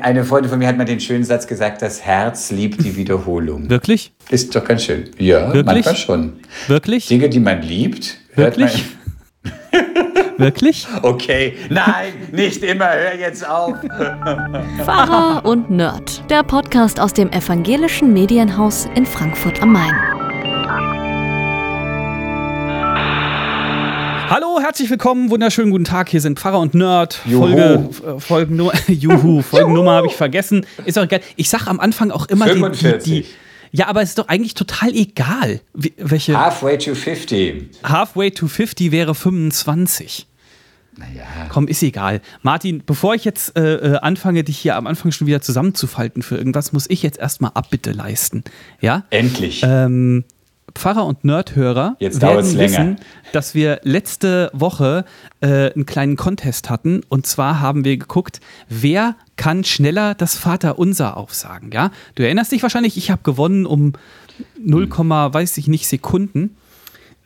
Eine Freundin von mir hat mal den schönen Satz gesagt, das Herz liebt die Wiederholung. Wirklich? Ist doch ganz schön. Ja, Wirklich? manchmal schon. Wirklich? Dinge, die man liebt, hört Wirklich? Wirklich? Okay, nein, nicht immer, hör jetzt auf. Pfarrer und Nerd. Der Podcast aus dem evangelischen Medienhaus in Frankfurt am Main. Hallo, herzlich willkommen, wunderschönen guten Tag. Hier sind Pfarrer und Nerd. Juhu. Folge, äh, Folgennummer, Juhu, Folgennummer habe ich vergessen. Ist auch egal. Ich sag am Anfang auch immer die, die, 45. die. Ja, aber es ist doch eigentlich total egal, welche. Halfway to 50. Halfway to 50 wäre 25. Naja, Komm, ist egal. Martin, bevor ich jetzt äh, äh, anfange, dich hier am Anfang schon wieder zusammenzufalten für irgendwas, muss ich jetzt erstmal Abbitte leisten. Ja? endlich. Ähm, Pfarrer und Nerdhörer Jetzt werden dauert's länger. wissen, dass wir letzte Woche äh, einen kleinen Contest hatten. Und zwar haben wir geguckt, wer kann schneller das Vaterunser aufsagen. Ja? Du erinnerst dich wahrscheinlich, ich habe gewonnen um 0, weiß ich nicht, Sekunden.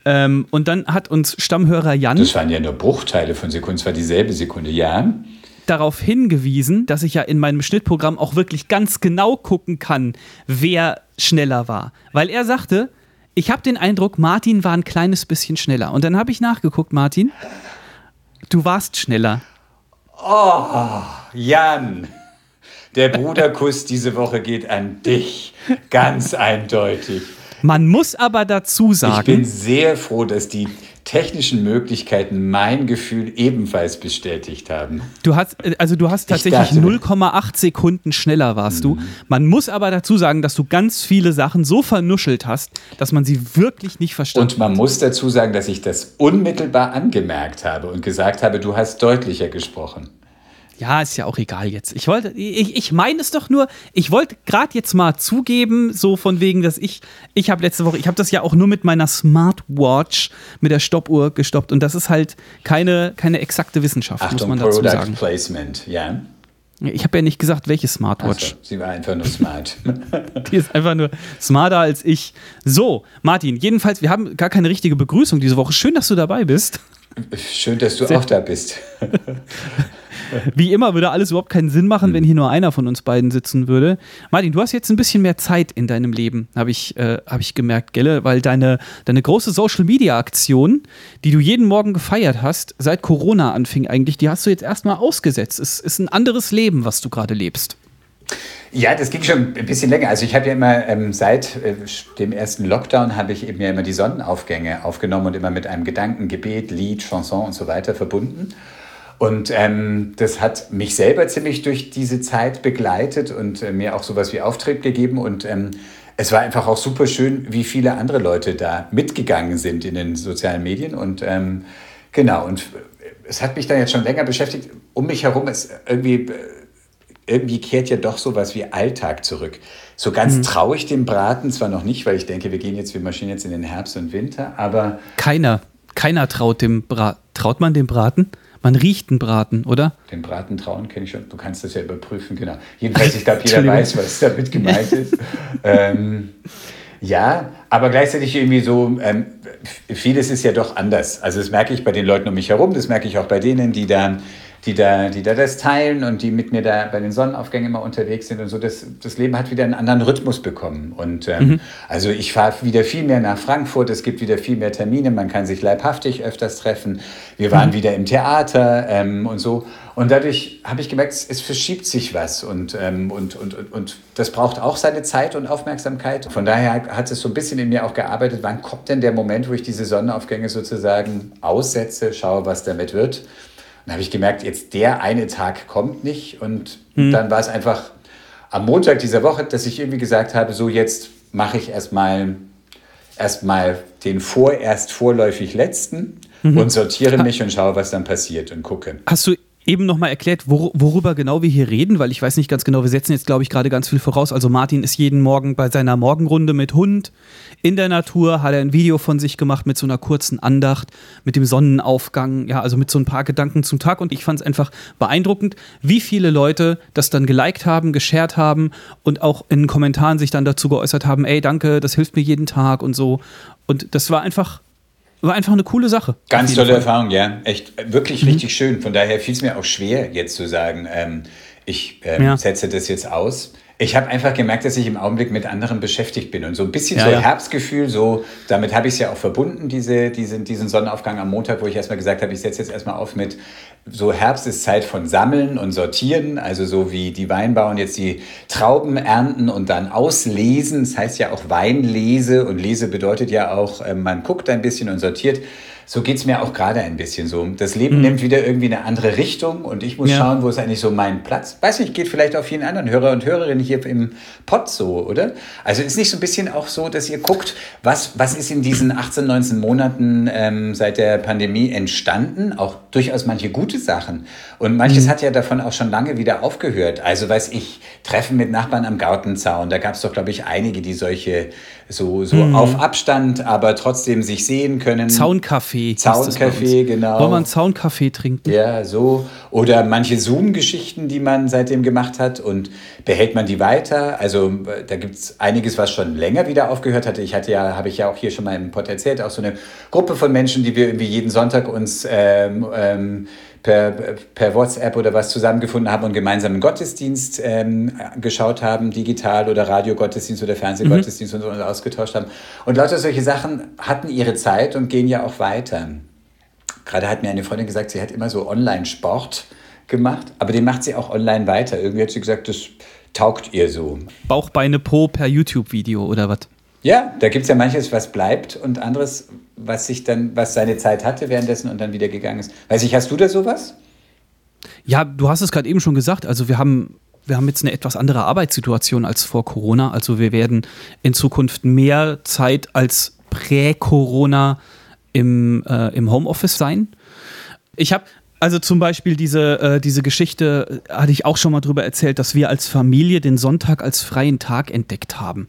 Ähm, und dann hat uns Stammhörer Jan das waren ja nur Bruchteile von Sekunden, es war dieselbe Sekunde, ja. darauf hingewiesen, dass ich ja in meinem Schnittprogramm auch wirklich ganz genau gucken kann, wer schneller war. Weil er sagte, ich habe den Eindruck, Martin war ein kleines bisschen schneller. Und dann habe ich nachgeguckt, Martin, du warst schneller. Jan, der Bruderkuss diese Woche geht an dich. Ganz eindeutig. Man muss aber dazu Ich bin sagen, sehr froh, dass die technischen Möglichkeiten mein Gefühl ebenfalls bestätigt haben. du hast, äh, also du hast tatsächlich dachte- Mhm. 0,8 Sekunden schneller warst du. Man muss aber dazu sagen, dass du ganz viele Sachen so vernuschelt hast, dass man sie wirklich nicht verstanden Und man muss dazu sagen, dass ich das unmittelbar angemerkt habe und gesagt habe, du hast deutlicher gesprochen. Ja, ist ja auch egal jetzt. Ich wollte, ich, ich meine es doch nur, ich wollte gerade jetzt mal zugeben, so von wegen, dass ich, ich habe letzte Woche, ich habe das ja auch nur mit meiner Smartwatch, mit der Stoppuhr gestoppt und das ist halt keine, keine exakte Wissenschaft, muss Achtung, man dazu Product sagen. Placement, ja. Ich habe ja nicht gesagt, welche Smartwatch. Also, sie war einfach nur smart. Die ist einfach nur smarter als ich. So, Martin, jedenfalls, wir haben gar keine richtige Begrüßung diese Woche. Schön, dass du dabei bist. Schön, dass du auch da bist. Wie immer würde alles überhaupt keinen Sinn machen, wenn hier nur einer von uns beiden sitzen würde. Martin, du hast jetzt ein bisschen mehr Zeit in deinem Leben, habe ich, äh, hab ich gemerkt, Gelle, weil deine, deine große Social-Media-Aktion, die du jeden Morgen gefeiert hast, seit Corona anfing eigentlich, die hast du jetzt erstmal ausgesetzt. Es ist ein anderes Leben, was du gerade lebst. Ja, das ging schon ein bisschen länger. Also ich habe ja immer ähm, seit äh, dem ersten Lockdown habe ich eben ja immer die Sonnenaufgänge aufgenommen und immer mit einem Gedanken, Gebet, Lied, Chanson und so weiter verbunden. Und ähm, das hat mich selber ziemlich durch diese Zeit begleitet und äh, mir auch sowas wie Auftrieb gegeben. Und ähm, es war einfach auch super schön, wie viele andere Leute da mitgegangen sind in den sozialen Medien. Und ähm, genau, und es hat mich dann jetzt schon länger beschäftigt. Um mich herum ist irgendwie äh, irgendwie kehrt ja doch sowas wie Alltag zurück. So ganz traue ich dem Braten zwar noch nicht, weil ich denke, wir gehen jetzt, wir marschieren jetzt in den Herbst und Winter, aber Keiner, keiner traut dem Bra Traut man dem Braten? Man riecht einen Braten, oder? den Braten trauen kenne ich schon. Du kannst das ja überprüfen, genau. Jedenfalls, ich glaube, jeder weiß, was damit gemeint ist. ähm, ja, aber gleichzeitig irgendwie so, ähm, vieles ist ja doch anders. Also das merke ich bei den Leuten um mich herum, das merke ich auch bei denen, die da, die da, die da das teilen und die mit mir da bei den Sonnenaufgängen immer unterwegs sind und so. Das, das Leben hat wieder einen anderen Rhythmus bekommen. Und ähm, also ich fahre wieder viel mehr nach Frankfurt, es gibt wieder viel mehr Termine, man kann sich leibhaftig öfters treffen. Wir waren wieder im Theater ähm, und so. Und dadurch habe ich gemerkt, es, es verschiebt sich was und, ähm, und, und, und, und das braucht auch seine Zeit und Aufmerksamkeit. Von daher hat es so ein bisschen in mir auch gearbeitet, wann kommt denn der Moment, wo ich diese Sonnenaufgänge sozusagen aussetze, schaue, was damit wird. Dann habe ich gemerkt, jetzt der eine Tag kommt nicht. Und dann war es einfach am Montag dieser Woche, dass ich irgendwie gesagt habe, so jetzt mache ich erstmal erstmal den vorerst vorläufig letzten und sortiere mich und schaue, was dann passiert und gucke. Hast du eben nochmal erklärt, wor worüber genau wir hier reden? Weil ich weiß nicht ganz genau, wir setzen jetzt, glaube ich, gerade ganz viel voraus. Also Martin ist jeden Morgen bei seiner Morgenrunde mit Hund in der Natur, hat er ein Video von sich gemacht mit so einer kurzen Andacht, mit dem Sonnenaufgang, ja, also mit so ein paar Gedanken zum Tag. Und ich fand es einfach beeindruckend, wie viele Leute das dann geliked haben, geshared haben und auch in Kommentaren sich dann dazu geäußert haben, ey, danke, das hilft mir jeden Tag und so. Und das war einfach, war einfach eine coole Sache. Ganz tolle Fall. Erfahrung, ja. Echt, äh, wirklich richtig schön. Von daher fiel es mir auch schwer, jetzt zu sagen, ähm, ich ähm, ja. setze das jetzt aus. Ich habe einfach gemerkt, dass ich im Augenblick mit anderen beschäftigt bin und so ein bisschen ja, so ja. Herbstgefühl, so damit habe ich es ja auch verbunden, diese, diese, diesen Sonnenaufgang am Montag, wo ich erstmal gesagt habe, ich setze jetzt erstmal auf mit so Herbst ist Zeit von Sammeln und Sortieren, also so wie die Weinbauern jetzt die Trauben ernten und dann auslesen. Das heißt ja auch Weinlese und Lese bedeutet ja auch, äh, man guckt ein bisschen und sortiert. So geht es mir auch gerade ein bisschen so. Das Leben mhm. nimmt wieder irgendwie eine andere Richtung und ich muss ja. schauen, wo ist eigentlich so mein Platz. Weiß nicht, geht vielleicht auch vielen anderen Hörer und Hörerinnen hier im Pod so, oder? Also ist nicht so ein bisschen auch so, dass ihr guckt, was, was ist in diesen 18, 19 Monaten ähm, seit der Pandemie entstanden? Auch durchaus manche gute Sachen. Und manches mhm. hat ja davon auch schon lange wieder aufgehört. Also weiß ich, Treffen mit Nachbarn am Gartenzaun. Da gab es doch, glaube ich, einige, die solche so, so mhm. auf Abstand, aber trotzdem sich sehen können. Zauncafé. Zauncafé, genau. Wollen wir einen Zauncafé trinken? Ja, so. Oder manche Zoom-Geschichten, die man seitdem gemacht hat und behält man die weiter. Also da gibt es einiges, was schon länger wieder aufgehört hatte. Ich hatte ja, habe ich ja auch hier schon mal im Pod erzählt, auch so eine Gruppe von Menschen, die wir irgendwie jeden Sonntag uns ähm, ähm, per, per WhatsApp oder was zusammengefunden haben und gemeinsam einen Gottesdienst ähm, geschaut haben, digital oder Radiogottesdienst oder Fernsehgottesdienst mhm. und uns ausgetauscht haben. Und lauter solche Sachen hatten ihre Zeit und gehen ja auch weiter. Gerade hat mir eine Freundin gesagt, sie hat immer so Online-Sport gemacht, aber den macht sie auch online weiter. Irgendwie hat sie gesagt, das taugt ihr so. Bauch, Beine, Po per YouTube-Video oder was? Ja, da gibt es ja manches, was bleibt und anderes, was sich dann, was seine Zeit hatte währenddessen und dann wieder gegangen ist. Weiß ich, hast du da sowas? Ja, du hast es gerade eben schon gesagt. Also wir haben, wir haben jetzt eine etwas andere Arbeitssituation als vor Corona. Also wir werden in Zukunft mehr Zeit als prä-Corona im, äh, im Homeoffice sein. Ich habe also zum Beispiel diese, äh, diese Geschichte, äh, hatte ich auch schon mal drüber erzählt, dass wir als Familie den Sonntag als freien Tag entdeckt haben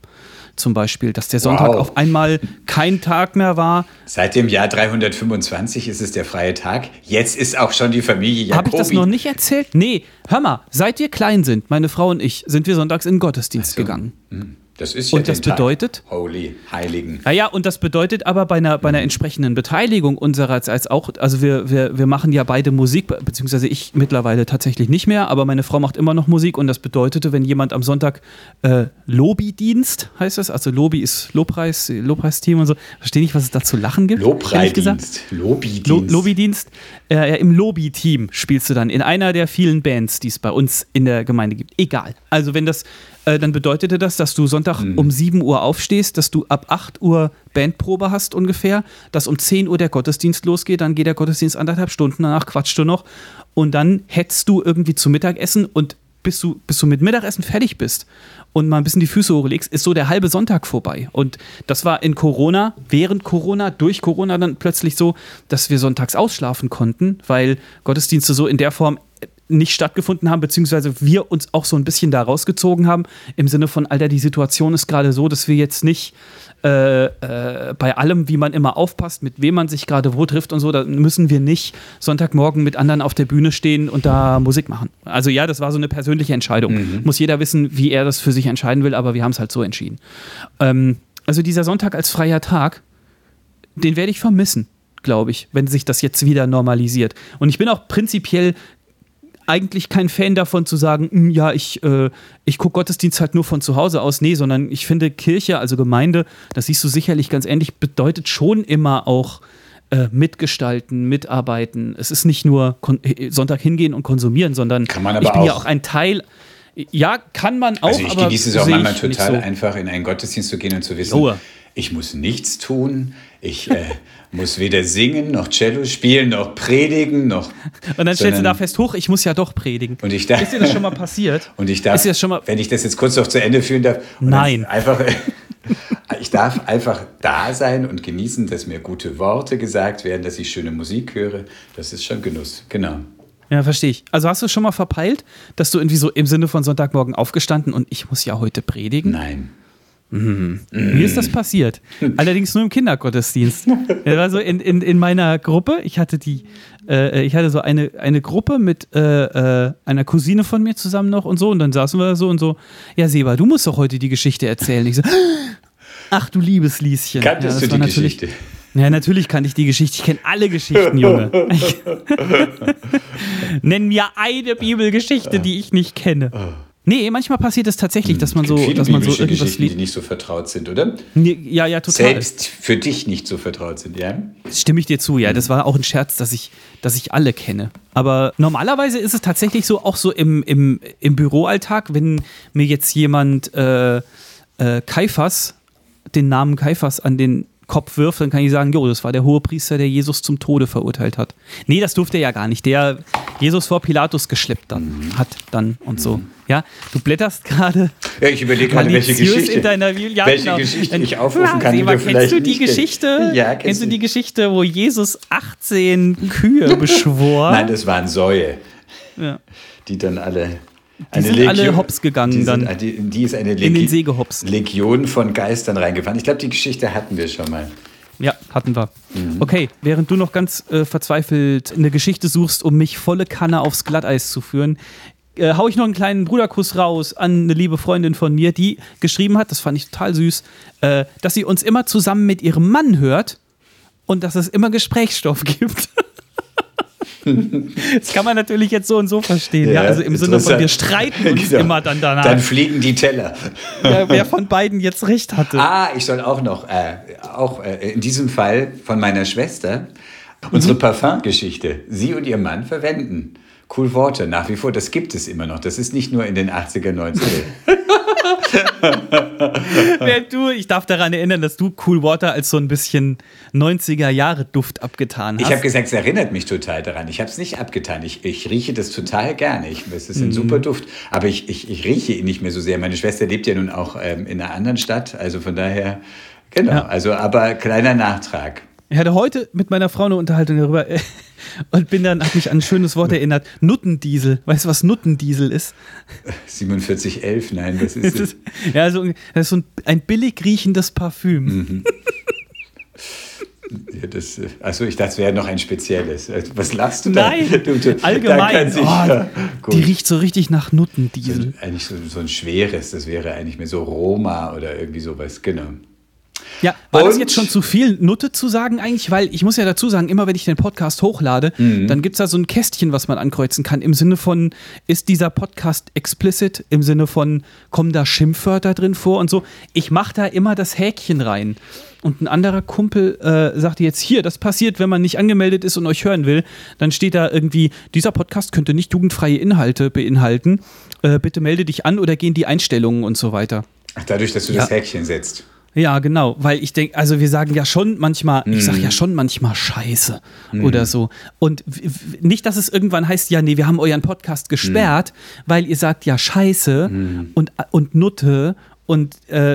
zum Beispiel, dass der Sonntag wow. auf einmal kein Tag mehr war. Seit dem Jahr 325 ist es der freie Tag. Jetzt ist auch schon die Familie Jacobi. Habe ich das noch nicht erzählt? Nee, hör mal, seit wir klein sind, meine Frau und ich, sind wir sonntags in den Gottesdienst so. gegangen. Hm. Das ist ja und das bedeutet. Holy Heiligen. Naja, und das bedeutet aber bei einer, bei einer entsprechenden Beteiligung unsererseits als auch, also wir, wir, wir machen ja beide Musik, beziehungsweise ich mittlerweile tatsächlich nicht mehr, aber meine Frau macht immer noch Musik und das bedeutete, wenn jemand am Sonntag äh, Lobbydienst heißt das, also Lobby ist Lobpreis, Lobpreisteam und so, verstehe nicht, was es da zu lachen gibt. Lobpreisdienst, Lobbydienst. Lo Lobbydienst. Äh, ja, Im Lobby-Team spielst du dann in einer der vielen Bands, die es bei uns in der Gemeinde gibt. Egal. Also wenn das äh, dann bedeutete das, dass du Sonntag mhm. um 7 Uhr aufstehst, dass du ab 8 Uhr Bandprobe hast ungefähr, dass um 10 Uhr der Gottesdienst losgeht, dann geht der Gottesdienst anderthalb Stunden, danach quatschst du noch und dann hetzt du irgendwie zu Mittagessen und bis du, bis du mit Mittagessen fertig bist und mal ein bisschen die Füße hochlegst, ist so der halbe Sonntag vorbei. Und das war in Corona, während Corona, durch Corona dann plötzlich so, dass wir sonntags ausschlafen konnten, weil Gottesdienste so in der Form nicht stattgefunden haben, beziehungsweise wir uns auch so ein bisschen da rausgezogen haben, im Sinne von, Alter, die Situation ist gerade so, dass wir jetzt nicht äh, äh, bei allem, wie man immer aufpasst, mit wem man sich gerade wo trifft und so, da müssen wir nicht Sonntagmorgen mit anderen auf der Bühne stehen und da Musik machen. Also ja, das war so eine persönliche Entscheidung. Mhm. Muss jeder wissen, wie er das für sich entscheiden will, aber wir haben es halt so entschieden. Ähm, also dieser Sonntag als freier Tag, den werde ich vermissen glaube ich, wenn sich das jetzt wieder normalisiert. Und ich bin auch prinzipiell eigentlich kein Fan davon zu sagen, hm, ja, ich, äh, ich gucke Gottesdienst halt nur von zu Hause aus. Nee, sondern ich finde Kirche, also Gemeinde, das siehst du sicherlich ganz ähnlich, bedeutet schon immer auch äh, mitgestalten, mitarbeiten. Es ist nicht nur äh, Sonntag hingehen und konsumieren, sondern ich bin auch ja auch ein Teil. Ja, kann man auch. Also ich genieße es auch manchmal total so. einfach, in einen Gottesdienst zu gehen und zu wissen, oh. Ich muss nichts tun. Ich äh, muss weder singen, noch Cello spielen, noch predigen, noch. Und dann stellst du da fest, hoch, ich muss ja doch predigen. Und ich darf, ist dir das schon mal passiert? Und ich darf, ist schon mal, wenn ich das jetzt kurz noch zu Ende führen darf, nein. Einfach, ich darf einfach da sein und genießen, dass mir gute Worte gesagt werden, dass ich schöne Musik höre. Das ist schon Genuss, genau. Ja, verstehe ich. Also hast du schon mal verpeilt, dass du irgendwie so im Sinne von Sonntagmorgen aufgestanden und ich muss ja heute predigen? Nein. Mhm. Mir ist das passiert. Allerdings nur im Kindergottesdienst. Also in, in, in meiner Gruppe, ich hatte die, äh, ich hatte so eine, eine Gruppe mit äh, äh, einer Cousine von mir zusammen noch und so, und dann saßen wir da so und so, ja, Seba, du musst doch heute die Geschichte erzählen. Ich so, ach du liebes Lieschen. Kanntest ja, du die Geschichte? Ja, natürlich kann ich die Geschichte. Ich kenne alle Geschichten, Junge. Nenn mir eine Bibelgeschichte, die ich nicht kenne. Nee, manchmal passiert es tatsächlich, dass man so, dass man so irgendwas Geschichten, die liest. nicht so vertraut sind, oder? Nee, Ja, ja, total. Selbst für dich nicht so vertraut sind, ja? Stimme ich dir zu, ja. Das war auch ein Scherz, dass ich, dass ich alle kenne. Aber normalerweise ist es tatsächlich so, auch so im, im, im Büroalltag, wenn mir jetzt jemand äh, äh, Kaiphas, den Namen Kaiphas an den Kopf wirft, dann kann ich sagen, jo, das war der Hohepriester, der Jesus zum Tode verurteilt hat. Nee, das durfte er ja gar nicht. Der Jesus vor Pilatus geschleppt dann, hat dann und so. Ja, du blätterst gerade Ja, ich überlege gerade, welche Geschichte, in deiner Bibel. Ja, welche genau. Geschichte ich aufrufen kann, die Seba, kennst du die. Geschichte? Ja, kennst du. die Geschichte, wo Jesus 18 Kühe beschwor? Nein, das waren Säue, ja. die dann alle. Die sind alle hops gegangen die dann. Sind, die, die ist eine In den See gehopst. Legion von Geistern reingefahren. Ich glaube, die Geschichte hatten wir schon mal. ja, hatten wir. Mhm. Okay, während du noch ganz äh, verzweifelt eine Geschichte suchst, um mich volle Kanne aufs Glatteis zu führen, äh, hau ich noch einen kleinen Bruderkuss raus an eine liebe Freundin von mir, die geschrieben hat, das fand ich total süß, äh, dass sie uns immer zusammen mit ihrem Mann hört und dass es immer Gesprächsstoff gibt. Das kann man natürlich jetzt so und so verstehen. Ja, also im Sinne von, wir streiten uns Genau. immer dann danach, Dann fliegen die Teller. wer, wer von beiden jetzt recht hatte. Ah, ich soll auch noch, äh, auch äh, in diesem Fall von meiner Schwester, Mhm. unsere Parfumgeschichte. Sie und ihr Mann verwenden Cool Worte nach wie vor. Das gibt es immer noch. Das ist nicht nur in den 80er, 90er. Während du, ich darf daran erinnern, dass du Cool Water als so ein bisschen 90er Jahre Duft abgetan hast. Ich habe gesagt, es erinnert mich total daran. Ich habe es nicht abgetan. Ich, ich rieche das total gerne. Ich, es ist ein Mhm. super Duft. Aber ich, ich, ich rieche ihn nicht mehr so sehr. Meine Schwester lebt ja nun auch ähm, in einer anderen Stadt. Also von daher, genau. Ja. Also, aber kleiner Nachtrag. Ich hatte heute mit meiner Frau eine Unterhaltung darüber äh, und bin dann, hat mich an ein schönes Wort erinnert. Nuttendiesel. Weißt du, was Nuttendiesel ist? 4711, nein, was ist Das ist ja, so, das ist so ein, ein billig riechendes Parfüm. Mhm. Ja, das, achso, ich dachte, es wäre noch ein spezielles. Äh, Was lachst du da? Nein, Du, du, allgemein. sich- Oh, ja, die riecht so richtig nach Nuttendiesel. eigentlich so, so ein schweres, das wäre eigentlich mehr so Roma oder irgendwie sowas, genau. Ja, war das Und- jetzt schon zu viel Nutte zu sagen eigentlich? Weil ich muss ja dazu sagen, immer wenn ich den Podcast hochlade, Mhm. dann gibt es da so ein Kästchen, was man ankreuzen kann. Im Sinne von, ist dieser Podcast explicit? Im Sinne von, kommen da Schimpfwörter drin vor und so? Ich mache da immer das Häkchen rein. Und ein anderer Kumpel äh, sagte jetzt, hier, das passiert, wenn man nicht angemeldet ist und euch hören will. Dann steht da irgendwie, dieser Podcast könnte nicht jugendfreie Inhalte beinhalten. Äh, bitte melde dich an oder gehen die Einstellungen und so weiter. Ach, dadurch, dass du Ja. das Häkchen setzt. Ja, genau, weil ich denke, also wir sagen ja schon manchmal, ich Mhm. sag ja schon manchmal Scheiße oder so. Und nicht, dass es irgendwann heißt, ja, nee, wir haben euren Podcast gesperrt, Mhm. weil ihr sagt ja Scheiße und, und Nutte und äh,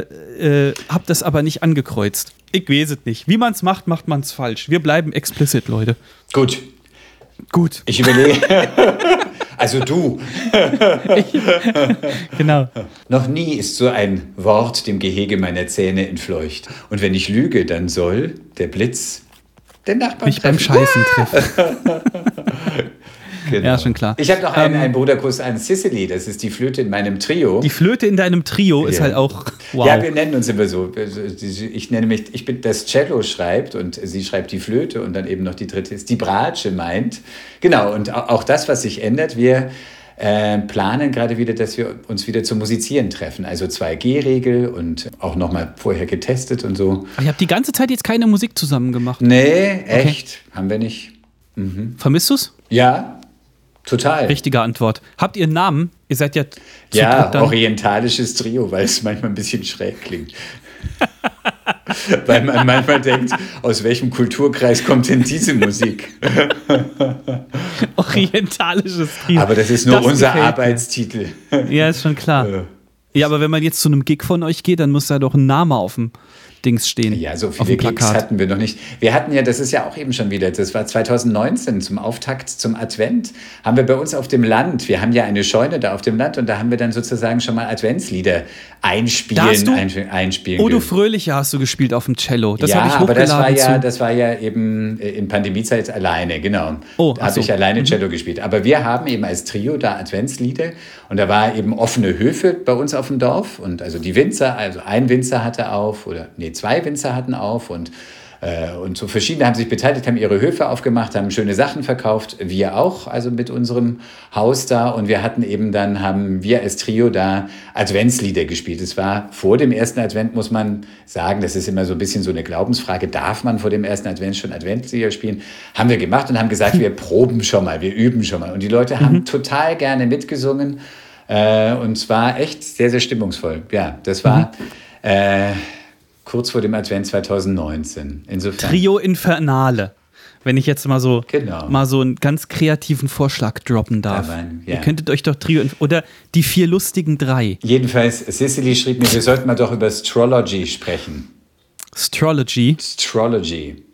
äh, habt das aber nicht angekreuzt. Ich weiß es nicht. Wie man es macht, macht man es falsch. Wir bleiben explicit, Leute. Gut, Gut, ich überlege. also du. genau. Noch nie ist so ein Wort dem Gehege meiner Zähne entfleucht. Und wenn ich lüge, dann soll der Blitz den Nachbarn Mich beim treffen. Scheißen treffen. Genau. Ja, schon klar. Ich habe noch einen, Ähm, einen Bruderkuss an Cicely, das ist die Flöte in meinem Trio. Die Flöte in deinem Trio ist Ja. halt auch wow. Ja, wir nennen uns immer so. Ich nenne mich, ich bin das Cello schreibt und sie schreibt die Flöte und dann eben noch die dritte ist die Bratsche meint. Genau, und au- auch das, was sich ändert, wir äh, planen gerade wieder, dass wir uns wieder zum Musizieren treffen. Also 2G-Regel und auch nochmal vorher getestet und so. ich habe die ganze Zeit jetzt keine Musik zusammen gemacht. Nee, echt? Haben wir nicht? Vermisst du's? Ja, total. Richtige Antwort. Habt ihr einen Namen? Ihr seid ja Ja, orientalisches Trio, weil es manchmal ein bisschen schräg klingt. weil man manchmal denkt, aus welchem Kulturkreis kommt denn diese Musik? Orientalisches Trio. Aber das ist nur Das unser mir. Arbeitstitel. Ja, ist schon klar. Äh. Ja, aber wenn man jetzt zu einem Gig von euch geht, dann muss da doch ein Name auf dem Dings stehen. Ja, so viele Gigs hatten wir noch nicht. Wir hatten ja, das ist ja auch eben schon wieder, das war 2019 zum Auftakt zum Advent, haben wir bei uns auf dem Land, wir haben ja eine Scheune da auf dem Land und da haben wir dann sozusagen schon mal Adventslieder einspielen, einspielen. Oh, du ge- Fröhliche hast du gespielt auf dem Cello. Das ja, habe ich aber das war hochgeladen ja, zu. das war ja eben äh, in Pandemiezeit alleine, genau. Oh, da habe so. ich alleine Cello gespielt. Aber wir haben eben als Trio da Adventslieder und da war eben offene Höfe bei uns auf dem Dorf und also die Winzer, also ein Winzer hatte auf oder nee, zwei Winzer hatten auf und und so verschiedene haben sich beteiligt, haben ihre Höfe aufgemacht, haben schöne Sachen verkauft. Wir auch, also mit unserem Haus da. Und wir hatten eben dann, haben wir als Trio da Adventslieder gespielt. Es war vor dem ersten Advent, muss man sagen, das ist immer so ein bisschen so eine Glaubensfrage. Darf man vor dem ersten Advent schon Adventslieder spielen? Haben wir gemacht und haben gesagt, wir proben schon mal, wir üben schon mal. Und die Leute haben mhm. total gerne mitgesungen. Äh, und zwar echt sehr, sehr stimmungsvoll. Ja, das war. Mhm. Äh, kurz vor dem Advent 2019. Insofern. Trio Infernale. Wenn ich jetzt mal so, genau. mal so einen ganz kreativen Vorschlag droppen darf. Mein, ja. Ihr könntet euch doch Trio oder die vier lustigen drei. Jedenfalls, Cicely schrieb mir, wir sollten mal doch über Astrology sprechen. Astrology? Astrology.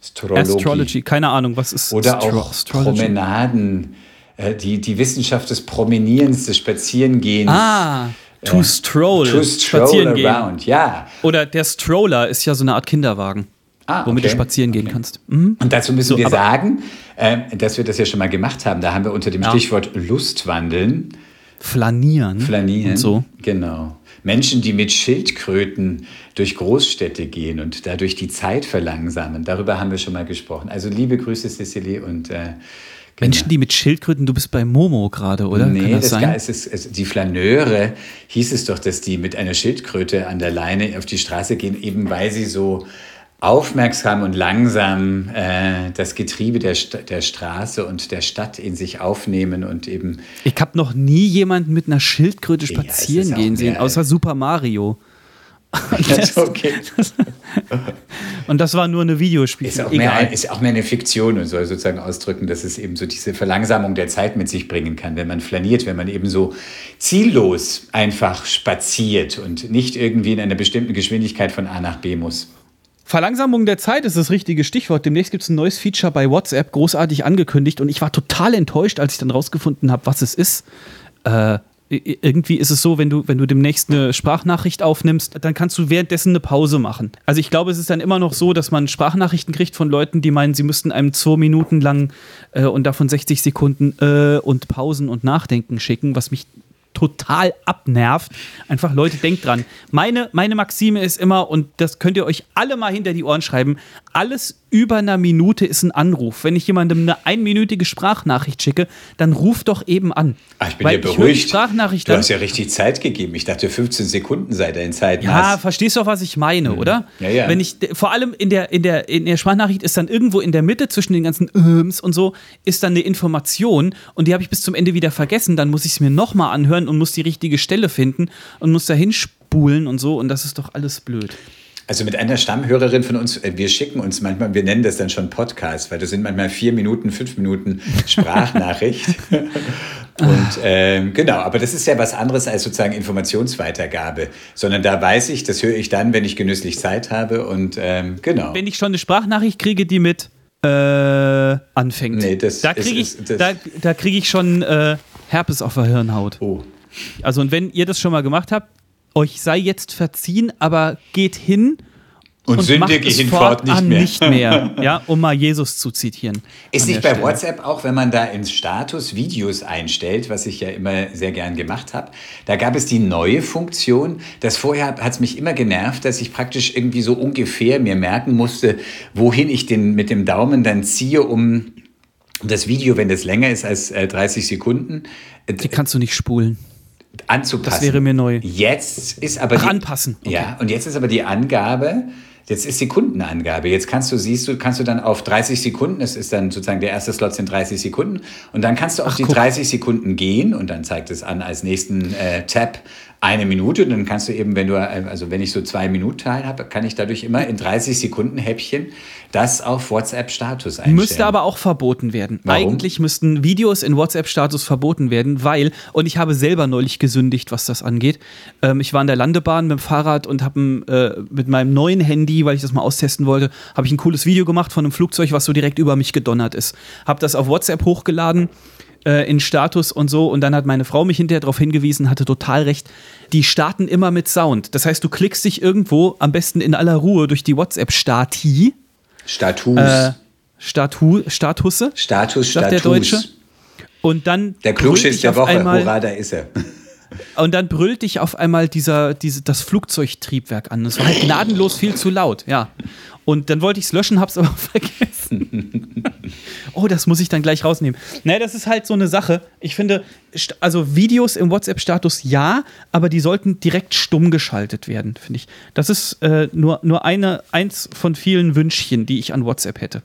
Astrologie. Astrology, keine Ahnung, was ist Oder Astro auch Astrology? Promenaden, äh, die, die Wissenschaft des Promenierens, des Spazierengehens. Ah, To stroll. To stroll spazieren around, gehen. ja. Oder der Stroller ist ja so eine Art Kinderwagen. Ah, womit okay. du spazieren gehen okay. kannst. Mhm. Und dazu müssen so, wir sagen, äh, dass wir das ja schon mal gemacht haben. Da haben wir unter dem ja. Stichwort Lustwandeln. Flanieren. Flanieren. Und so. Genau. Menschen, die mit Schildkröten durch Großstädte gehen und dadurch die Zeit verlangsamen. Darüber haben wir schon mal gesprochen. Also liebe Grüße, Cecily, und äh, Genau. Menschen, die mit Schildkröten, du bist bei Momo gerade, oder? Nee, das, das sein? es ist, die Flaneure hieß es doch, dass die mit einer Schildkröte an der Leine auf die Straße gehen, eben weil sie so aufmerksam und langsam äh, das Getriebe der, St der Straße und der Stadt in sich aufnehmen und eben. Ich habe noch nie jemanden mit einer Schildkröte spazieren ja, gehen sehen, außer Super Mario. Das, okay. und das war nur eine Videospiel. Ist auch, mehr, ist auch mehr eine Fiktion und soll sozusagen ausdrücken, dass es eben so diese Verlangsamung der Zeit mit sich bringen kann, wenn man flaniert, wenn man eben so ziellos einfach spaziert und nicht irgendwie in einer bestimmten Geschwindigkeit von A nach B muss. Verlangsamung der Zeit ist das richtige Stichwort. Demnächst gibt es ein neues Feature bei WhatsApp, großartig angekündigt. Und ich war total enttäuscht, als ich dann rausgefunden habe, was es ist. Äh, irgendwie ist es so, wenn du, wenn du demnächst eine Sprachnachricht aufnimmst, dann kannst du währenddessen eine Pause machen. Also ich glaube, es ist dann immer noch so, dass man Sprachnachrichten kriegt von Leuten, die meinen, sie müssten einem zwei Minuten lang äh, und davon 60 Sekunden äh, und Pausen und Nachdenken schicken, was mich total abnervt. Einfach Leute, denkt dran. Meine, meine Maxime ist immer, und das könnt ihr euch alle mal hinter die Ohren schreiben, alles über einer Minute ist ein Anruf. Wenn ich jemandem eine einminütige Sprachnachricht schicke, dann ruf doch eben an. Ach, ich bin Weil ja beruhigt. du hast ja richtig Zeit gegeben. Ich dachte, 15 Sekunden sei dein Zeit. Ja, verstehst du auch, was ich meine, mhm. oder? Ja, ja. Wenn ich, vor allem in der, in, der, in der Sprachnachricht ist dann irgendwo in der Mitte zwischen den ganzen Öms und so, ist dann eine Information und die habe ich bis zum Ende wieder vergessen. Dann muss ich es mir nochmal anhören und muss die richtige Stelle finden und muss da hinspulen und so und das ist doch alles blöd. Also mit einer Stammhörerin von uns, äh, wir schicken uns manchmal, wir nennen das dann schon Podcast, weil das sind manchmal vier Minuten, fünf Minuten Sprachnachricht. Und ähm, genau, aber das ist ja was anderes als sozusagen Informationsweitergabe, sondern da weiß ich, das höre ich dann, wenn ich genüsslich Zeit habe und ähm, genau. Wenn ich schon eine Sprachnachricht kriege, die mit äh, anfängt, nee, das da kriege ich, da, da krieg ich schon äh, Herpes auf der Hirnhaut. Oh. Also und wenn ihr das schon mal gemacht habt, euch sei jetzt verziehen, aber geht hin und, und sündige hinfort nicht mehr. nicht mehr. Ja, um mal Jesus zu zitieren. Ist nicht bei Stelle. WhatsApp auch, wenn man da ins Status Videos einstellt, was ich ja immer sehr gern gemacht habe, da gab es die neue Funktion, das vorher hat es mich immer genervt, dass ich praktisch irgendwie so ungefähr mir merken musste, wohin ich den mit dem Daumen dann ziehe, um das Video, wenn das länger ist als 30 äh, Sekunden. Die kannst du nicht spulen anzupassen. Das wäre mir neu. Jetzt ist aber Ach, die, anpassen. Okay. Ja, und jetzt ist aber die Angabe, jetzt ist Sekundenangabe. Jetzt kannst du, siehst du, kannst du dann auf 30 Sekunden, das ist dann sozusagen der erste Slot sind 30 Sekunden und dann kannst du auf Ach, die guck. 30 Sekunden gehen und dann zeigt es an als nächsten äh, Tab eine Minute. Dann kannst du eben, wenn du, also wenn ich so zwei Minuten Teil habe, kann ich dadurch immer in 30 Sekunden Häppchen das auf WhatsApp-Status einstellen. Müsste aber auch verboten werden. Warum? Eigentlich müssten Videos in WhatsApp-Status verboten werden, weil, und ich habe selber neulich gesündigt, was das angeht. Ähm, ich war in der Landebahn mit dem Fahrrad und habe äh, mit meinem neuen Handy, weil ich das mal austesten wollte, habe ich ein cooles Video gemacht von einem Flugzeug, was so direkt über mich gedonnert ist. Habe das auf WhatsApp hochgeladen äh, in Status und so. Und dann hat meine Frau mich hinterher darauf hingewiesen, hatte total recht. Die starten immer mit Sound. Das heißt, du klickst dich irgendwo am besten in aller Ruhe durch die WhatsApp-Stati. Status. Äh, Statu, Statusse. Status, sagt Status. der Deutsche. Und dann. Der Klugschiss der Woche. Einmal, Hurra, da ist er. Und dann brüllt dich auf einmal dieser, diese, das Flugzeugtriebwerk an. Es war halt gnadenlos viel zu laut, ja. Und dann wollte ich es löschen, hab's aber vergessen. oh, das muss ich dann gleich rausnehmen. Naja, das ist halt so eine Sache. Ich finde, also Videos im WhatsApp-Status ja, aber die sollten direkt stumm geschaltet werden, finde ich. Das ist äh, nur, nur eine, eins von vielen Wünschchen, die ich an WhatsApp hätte.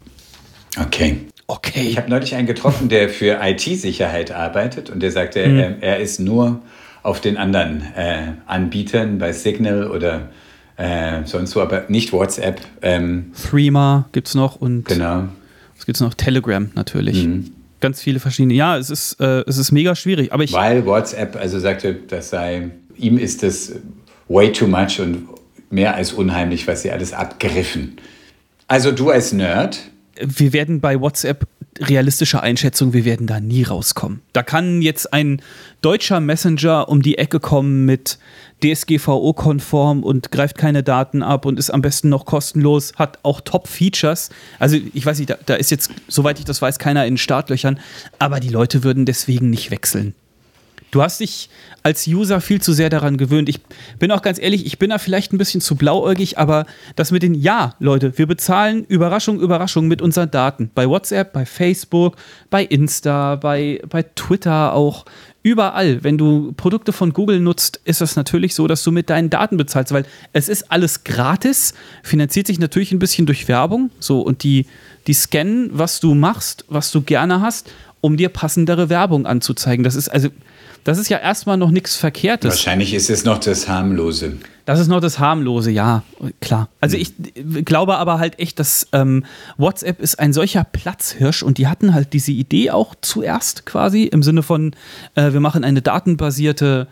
Okay. Okay. Ich habe neulich einen getroffen, der für IT-Sicherheit arbeitet und der sagte, hm. er, er ist nur auf den anderen äh, Anbietern bei Signal oder äh, sonst wo, aber nicht WhatsApp. Ähm, Threema gibt es noch und genau. es gibt noch Telegram natürlich. Mhm. Ganz viele verschiedene. Ja, es ist, äh, es ist mega schwierig. Aber ich Weil WhatsApp also sagte, das sei, ihm ist das way too much und mehr als unheimlich, was sie alles abgriffen. Also du als Nerd, wir werden bei WhatsApp realistische Einschätzung, wir werden da nie rauskommen. Da kann jetzt ein deutscher Messenger um die Ecke kommen mit DSGVO-konform und greift keine Daten ab und ist am besten noch kostenlos, hat auch Top-Features. Also ich weiß nicht, da, da, ist jetzt, soweit ich das weiß, keiner in Startlöchern, aber die Leute würden deswegen nicht wechseln. Du hast dich als User viel zu sehr daran gewöhnt. Ich bin auch ganz ehrlich, ich bin da vielleicht ein bisschen zu blauäugig, aber das mit den Ja, Leute, wir bezahlen Überraschung, Überraschung mit unseren Daten. Bei WhatsApp, bei Facebook, bei Insta, bei, bei Twitter auch. Überall, wenn du Produkte von Google nutzt, ist das natürlich so, dass du mit deinen Daten bezahlst, weil es ist alles gratis, finanziert sich natürlich ein bisschen durch Werbung, so und die, die scannen, was du machst, was du gerne hast, um dir passendere Werbung anzuzeigen. Das ist also, das ist ja erstmal noch nichts Verkehrtes. Wahrscheinlich ist es noch das Harmlose. Das ist noch das Harmlose, ja, klar. Also ich glaube aber halt echt, dass ähm, WhatsApp ist ein solcher Platzhirsch und die hatten halt diese Idee auch zuerst quasi im Sinne von, äh, wir machen eine datenbasierte,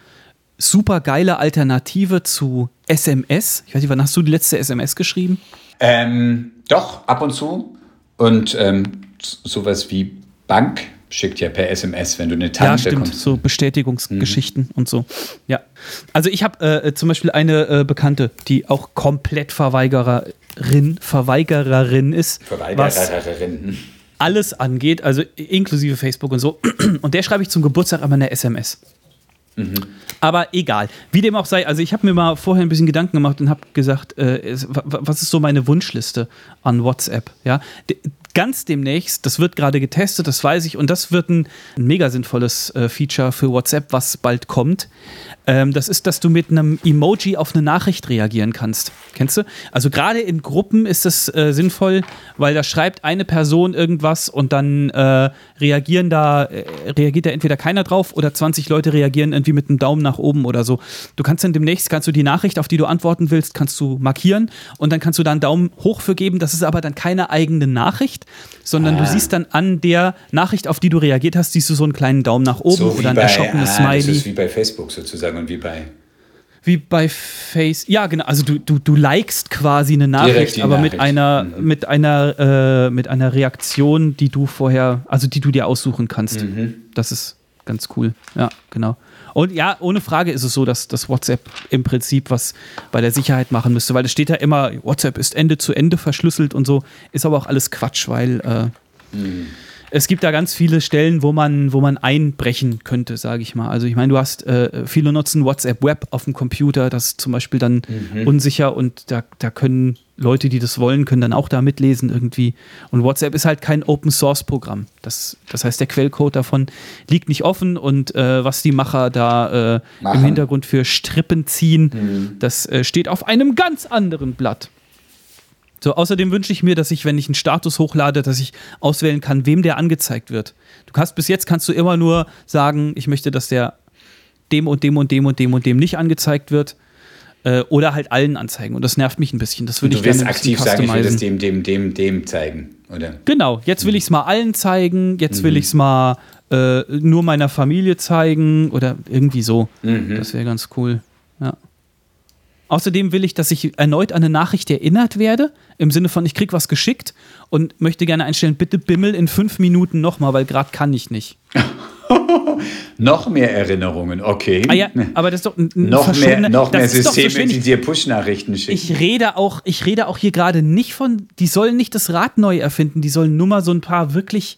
super geile Alternative zu SMS. Ich weiß nicht, wann hast du die letzte SMS geschrieben? Ähm, doch, ab und zu. Und ähm, sowas wie Bank schickt ja per SMS, wenn du eine Tante Ja, stimmt, kommst. so Bestätigungsgeschichten mhm. und so. Ja. Also ich habe äh, zum Beispiel eine äh, Bekannte, die auch komplett Verweigererin, Verweigererin ist. Verweigererin. alles angeht, also inklusive Facebook und so. Und der schreibe ich zum Geburtstag einmal eine SMS. Mhm. Aber egal. Wie dem auch sei, also ich habe mir mal vorher ein bisschen Gedanken gemacht und habe gesagt, äh, was ist so meine Wunschliste an WhatsApp? Ja, ganz demnächst, das wird gerade getestet, das weiß ich, und das wird ein, ein mega sinnvolles äh, Feature für WhatsApp, was bald kommt. Ähm, das ist, dass du mit einem Emoji auf eine Nachricht reagieren kannst. Kennst du? Also gerade in Gruppen ist das äh, sinnvoll, weil da schreibt eine Person irgendwas und dann äh, reagieren da, äh, reagiert da entweder keiner drauf oder 20 Leute reagieren irgendwie mit einem Daumen nach oben oder so. Du kannst dann demnächst, kannst du die Nachricht, auf die du antworten willst, kannst du markieren und dann kannst du da einen Daumen hoch für geben. Das ist aber dann keine eigene Nachricht, sondern ah. du siehst dann an der Nachricht, auf die du reagiert hast, siehst du so einen kleinen Daumen nach oben so oder ein erschrockenes ah, Smiley. Das ist wie bei Facebook sozusagen und wie bei wie bei Face. Ja, genau. Also du, du, du likest quasi eine Nachricht, aber Nachricht. mit einer, mhm. mit einer, äh, mit einer Reaktion, die du vorher, also die du dir aussuchen kannst. Mhm. Das ist ganz cool. Ja, genau. Und ja, ohne Frage ist es so, dass das WhatsApp im Prinzip was bei der Sicherheit machen müsste, weil es steht ja immer, WhatsApp ist Ende zu Ende verschlüsselt und so. Ist aber auch alles Quatsch, weil äh, mhm es gibt da ganz viele Stellen, wo man, wo man einbrechen könnte, sage ich mal. Also ich meine, du hast äh, viele nutzen WhatsApp Web auf dem Computer, das ist zum Beispiel dann mhm. unsicher und da, da können Leute, die das wollen, können dann auch da mitlesen irgendwie. Und WhatsApp ist halt kein Open Source Programm. Das, das heißt, der Quellcode davon liegt nicht offen und äh, was die Macher da äh, im Hintergrund für Strippen ziehen, mhm. das äh, steht auf einem ganz anderen Blatt. So, außerdem wünsche ich mir, dass ich, wenn ich einen Status hochlade, dass ich auswählen kann, wem der angezeigt wird. Du kannst bis jetzt kannst du immer nur sagen, ich möchte, dass der dem und dem und dem und dem und dem nicht angezeigt wird. Äh, oder halt allen anzeigen. Und das nervt mich ein bisschen. Das würde ich gerne aktiv sagen, ich will das dem, dem, dem, dem zeigen, oder? Genau, jetzt will ich es mal allen zeigen, jetzt mhm. will ich es mal äh, nur meiner Familie zeigen oder irgendwie so. Mhm. Das wäre ganz cool. Ja. Außerdem will ich, dass ich erneut an eine Nachricht erinnert werde, im Sinne von, ich krieg was geschickt und möchte gerne einstellen, bitte bimmel in fünf Minuten nochmal, weil gerade kann ich nicht. noch mehr Erinnerungen, okay. Ah ja, aber das ist doch ein, noch mehr, noch mehr Systeme, die dir Push-Nachrichten schicken. Ich rede auch, ich rede auch hier gerade nicht von, die sollen nicht das Rad neu erfinden, die sollen nur mal so ein paar wirklich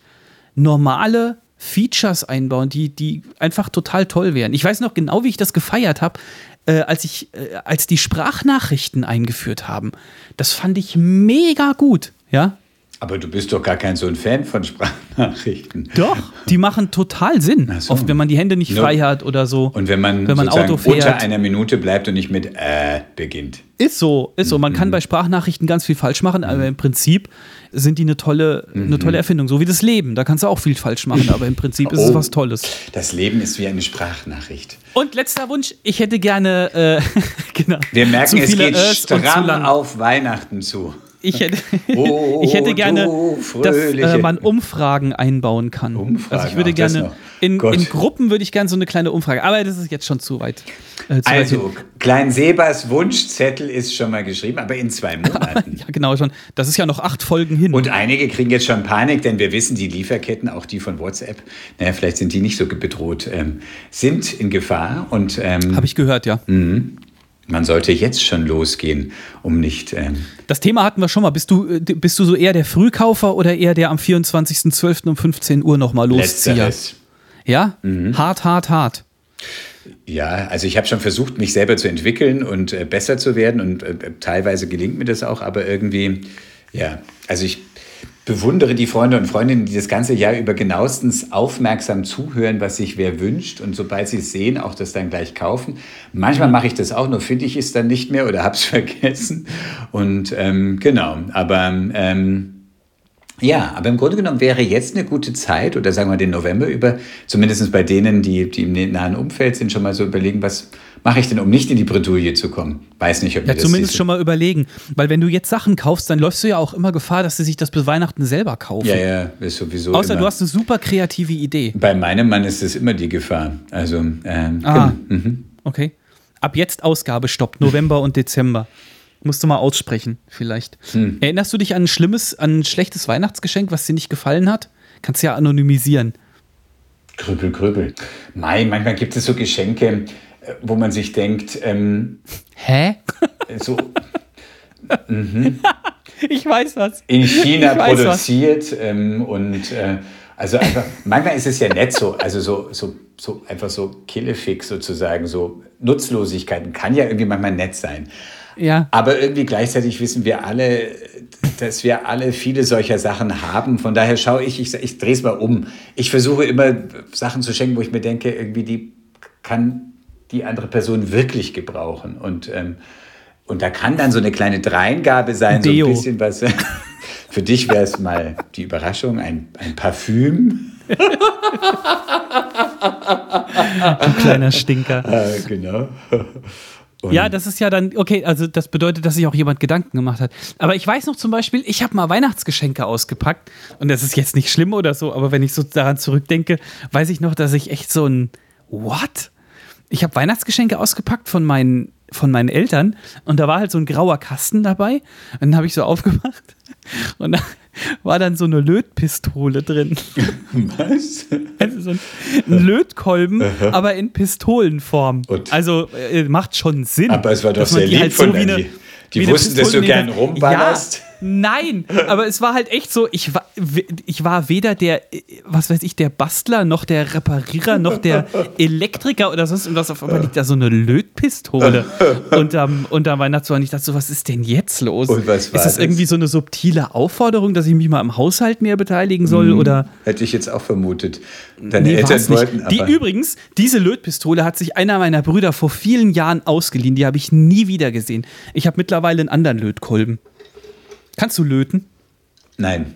normale Features einbauen, die, die einfach total toll wären. Ich weiß noch genau, wie ich das gefeiert habe, äh, als ich, äh, als die Sprachnachrichten eingeführt haben. Das fand ich mega gut, ja. Aber du bist doch gar kein so ein Fan von Sprachnachrichten. Doch, die machen total Sinn. so. Oft, wenn man die Hände nicht No. frei hat oder so. Und wenn man, wenn man Auto fährt. unter einer Minute bleibt und nicht mit äh beginnt. Ist so, ist so. Man Mhm. kann bei Sprachnachrichten ganz viel falsch machen, aber im Prinzip sind die eine tolle, Mhm. eine tolle Erfindung. So wie das Leben. Da kannst du auch viel falsch machen, aber im Prinzip ist es Oh. was Tolles. Das Leben ist wie eine Sprachnachricht. Und letzter Wunsch, ich hätte gerne, äh, genau. Wir merken, zu es geht stramm auf Weihnachten zu. Ich hätte, Oh, ich hätte gerne, dass äh, man Umfragen einbauen kann. Umfragen, also ich würde gerne, in, in Gruppen würde ich gerne so eine kleine Umfrage, aber das ist jetzt schon zu weit. Äh, zu weit Also, Klein Sebas Wunschzettel ist schon mal geschrieben, aber in zwei Monaten. Ja, genau schon. Das ist ja noch acht Folgen hin. Und einige kriegen jetzt schon Panik, denn wir wissen, die Lieferketten, auch die von WhatsApp, naja, vielleicht sind die nicht so bedroht, ähm, sind in Gefahr und ähm, Habe ich gehört, ja. Man sollte jetzt schon losgehen, um nicht. Ähm, Das Thema hatten wir schon mal. Bist du, äh, bist du so eher der Frühkaufer oder eher der am 24.12. um 15 Uhr nochmal loszieher? letzteres. Ja? Mhm. Hart, hart, hart. Ja, also ich habe schon versucht, mich selber zu entwickeln und äh, besser zu werden und äh, teilweise gelingt mir das auch, aber irgendwie, ja, also ich bewundere die Freunde und Freundinnen, die das ganze Jahr über genauestens aufmerksam zuhören, was sich wer wünscht. Und sobald sie es sehen, auch das dann gleich kaufen. Manchmal mache ich das auch, nur finde ich es dann nicht mehr oder habe es vergessen. Und ähm, genau, aber ähm, ja, aber im Grunde genommen wäre jetzt eine gute Zeit, oder sagen wir den November über, zumindest bei denen, die, die im nahen Umfeld sind, schon mal so überlegen, was mache ich denn, um nicht in die Bredouille zu kommen? Weiß nicht, ob Ja, das zumindest diese- schon mal überlegen. Weil wenn du jetzt Sachen kaufst, dann läufst du ja auch immer Gefahr, dass sie sich das bis Weihnachten selber kaufen. Ja, ja, ist sowieso. Außer immer. du hast eine super kreative Idee. Bei meinem Mann ist es immer die Gefahr. Also, ähm, Ah. genau. Mhm. Okay. Ab jetzt Ausgabestopp, November und Dezember. Musst du mal aussprechen, vielleicht. Hm. Erinnerst du dich an ein schlimmes, an ein schlechtes Weihnachtsgeschenk, was dir nicht gefallen hat? Kannst du ja anonymisieren. Krüppel, krüppel. Mai, manchmal gibt es so Geschenke, äh, wo man sich denkt, ähm, Hä? so Ich weiß was. in China produziert ähm, und äh, also einfach, manchmal ist es ja nett so, also so, so, so einfach so Killefix sozusagen, so Nutzlosigkeiten kann ja irgendwie manchmal nett sein. Ja. Aber irgendwie gleichzeitig wissen wir alle, dass wir alle viele solcher Sachen haben. Von daher schaue ich, ich, ich drehe es mal um. Ich versuche immer Sachen zu schenken, wo ich mir denke, irgendwie die kann die andere Person wirklich gebrauchen. Und, ähm, und da kann dann so eine kleine Dreingabe sein, so Deo. ein bisschen was. Für dich wäre es mal die Überraschung, ein, ein Parfüm. Ein kleiner Stinker. Äh, genau. Und Ja, das ist ja dann, okay, also das bedeutet, dass sich auch jemand Gedanken gemacht hat. Aber ich weiß noch zum Beispiel, ich habe mal Weihnachtsgeschenke ausgepackt und das ist jetzt nicht schlimm oder so, aber wenn ich so daran zurückdenke, weiß ich noch, dass ich echt so ein What? Ich habe Weihnachtsgeschenke ausgepackt von meinen, von meinen Eltern und da war halt so ein grauer Kasten dabei und dann habe ich so aufgemacht und da war dann so eine Lötpistole drin. was? Also so ein, ein Lötkolben, aber in Pistolenform. Und? Also äh, macht schon Sinn. Aber es war doch sehr die lieb halt von wie Andy. Die eine wussten, dass du gern rumballerst. Ja, nein, aber es war halt echt so, ich war, ich war weder der, was weiß ich, der Bastler, noch der Reparierer, noch der Elektriker oder sonst irgendwas. Auf einmal liegt da so eine Lötpistole unterm, unterm Weihnachtsbaum. Und ich dachte so, was ist denn jetzt los? War ist das das? irgendwie so eine subtile Aufforderung, dass ich mich mal im Haushalt mehr beteiligen soll? Oder Hätte ich jetzt auch vermutet. Deine Nee, Eltern wollten Die aber. übrigens, diese Lötpistole hat sich einer meiner Brüder vor vielen Jahren ausgeliehen. Die habe ich nie wieder gesehen. Ich habe mittlerweile einen anderen Lötkolben. Kannst du löten? Nein.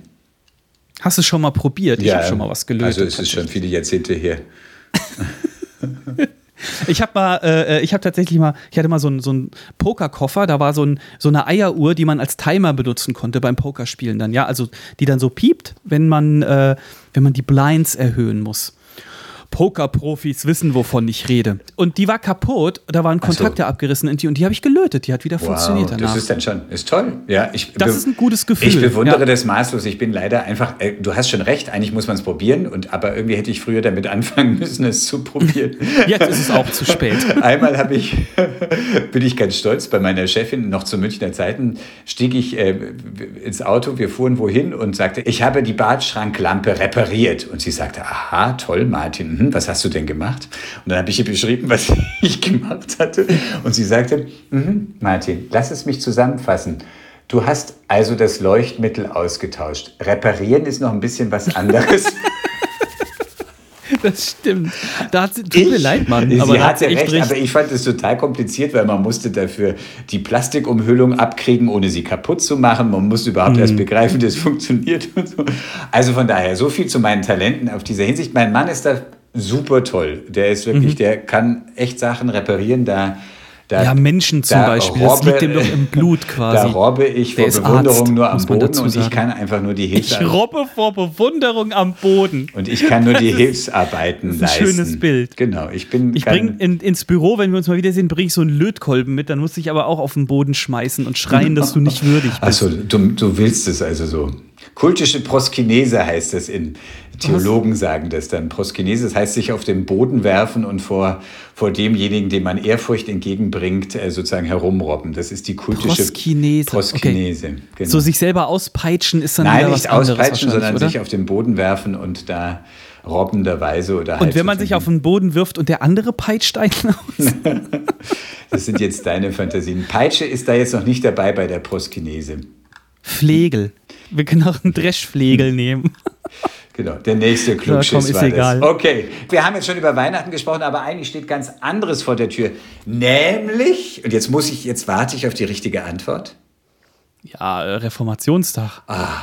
Hast du schon mal probiert? Ich habe schon mal was gelötet. Also es ist schon viele Jahrzehnte her. Ich habe mal, äh, ich habe tatsächlich mal, ich hatte mal so einen so einen Pokerkoffer, da war so, ein, so eine Eieruhr, die man als Timer benutzen konnte beim Pokerspielen dann, ja, also die dann so piept, wenn man, äh, wenn man die Blinds erhöhen muss. Pokerprofis wissen, wovon ich rede. Und die war kaputt, da waren Kontakte so. abgerissen und die, und die habe ich gelötet. Die hat wieder wow, funktioniert danach. Das ist dann schon, ist toll. Ja, ich das ist ein gutes Gefühl. Ich bewundere ja. das maßlos. Ich bin leider einfach, äh, du hast schon recht, eigentlich muss man es probieren, und, aber irgendwie hätte ich früher damit anfangen müssen, es zu probieren. Jetzt ist es auch zu spät. Einmal habe ich, bin ich ganz stolz, bei meiner Chefin, noch zu Münchner Zeiten, stieg ich äh, ins Auto, wir fuhren wohin und sagte, ich habe die Badschranklampe repariert. Und sie sagte, aha, toll, Martin, hm, was hast du denn gemacht? Und dann habe ich ihr beschrieben, was ich gemacht hatte. Und sie sagte, mhm, Martin, lass es mich zusammenfassen. Du hast also das Leuchtmittel ausgetauscht. Reparieren ist noch ein bisschen was anderes. Das stimmt. Da hat sie, tut mir leid, Mann. Aber sie hat ja recht, recht, aber ich fand es total kompliziert, weil man musste dafür die Plastikumhüllung abkriegen, ohne sie kaputt zu machen. Man musste überhaupt mhm. erst begreifen, dass es funktioniert und so. Also von daher, so viel zu meinen Talenten auf dieser Hinsicht. Mein Mann ist da super toll. Der ist wirklich, mhm. der kann echt Sachen reparieren. Da da, ja, Menschen zum Beispiel, robbe, das liegt dem doch im Blut quasi. Da robbe ich vor Bewunderung Arzt, nur am Boden und ich kann einfach nur die Hilfsarbeiten. Ich robbe vor Bewunderung am Boden. Und ich kann nur die Hilfsarbeiten das ist ein leisten. schönes Bild. Genau, ich bin. Ich bringe in, ins Büro, wenn wir uns mal wiedersehen, bringe ich so einen Lötkolben mit, dann muss ich aber auch auf den Boden schmeißen und schreien, dass du nicht würdig bist. Achso, du, du willst es also so. Kultische Proskinese heißt das in Theologen sagen das dann. Proskinese, das heißt sich auf den Boden werfen und vor, vor demjenigen, dem man Ehrfurcht entgegenbringt, äh, sozusagen herumrobben. Das ist die kultische Proskinese. Proskinese okay. genau. So sich selber auspeitschen ist dann Nein, wieder was nicht auspeitschen, sondern oder? sich auf den Boden werfen und da robbenderweise oder halt Und wenn man sich auf den Boden wirft und der andere peitscht einen aus? das sind jetzt deine Fantasien. Peitsche ist da jetzt noch nicht dabei bei der Proskinese. Flegel. Wir können auch einen Dreschflegel nehmen. Genau, der nächste Klugschiss ja, komm, war egal. das. Okay, wir haben jetzt schon über Weihnachten gesprochen, aber eigentlich steht ganz anderes vor der Tür. Nämlich, und jetzt muss ich, jetzt warte ich auf die richtige Antwort. Ja, äh, Reformationstag. Ah,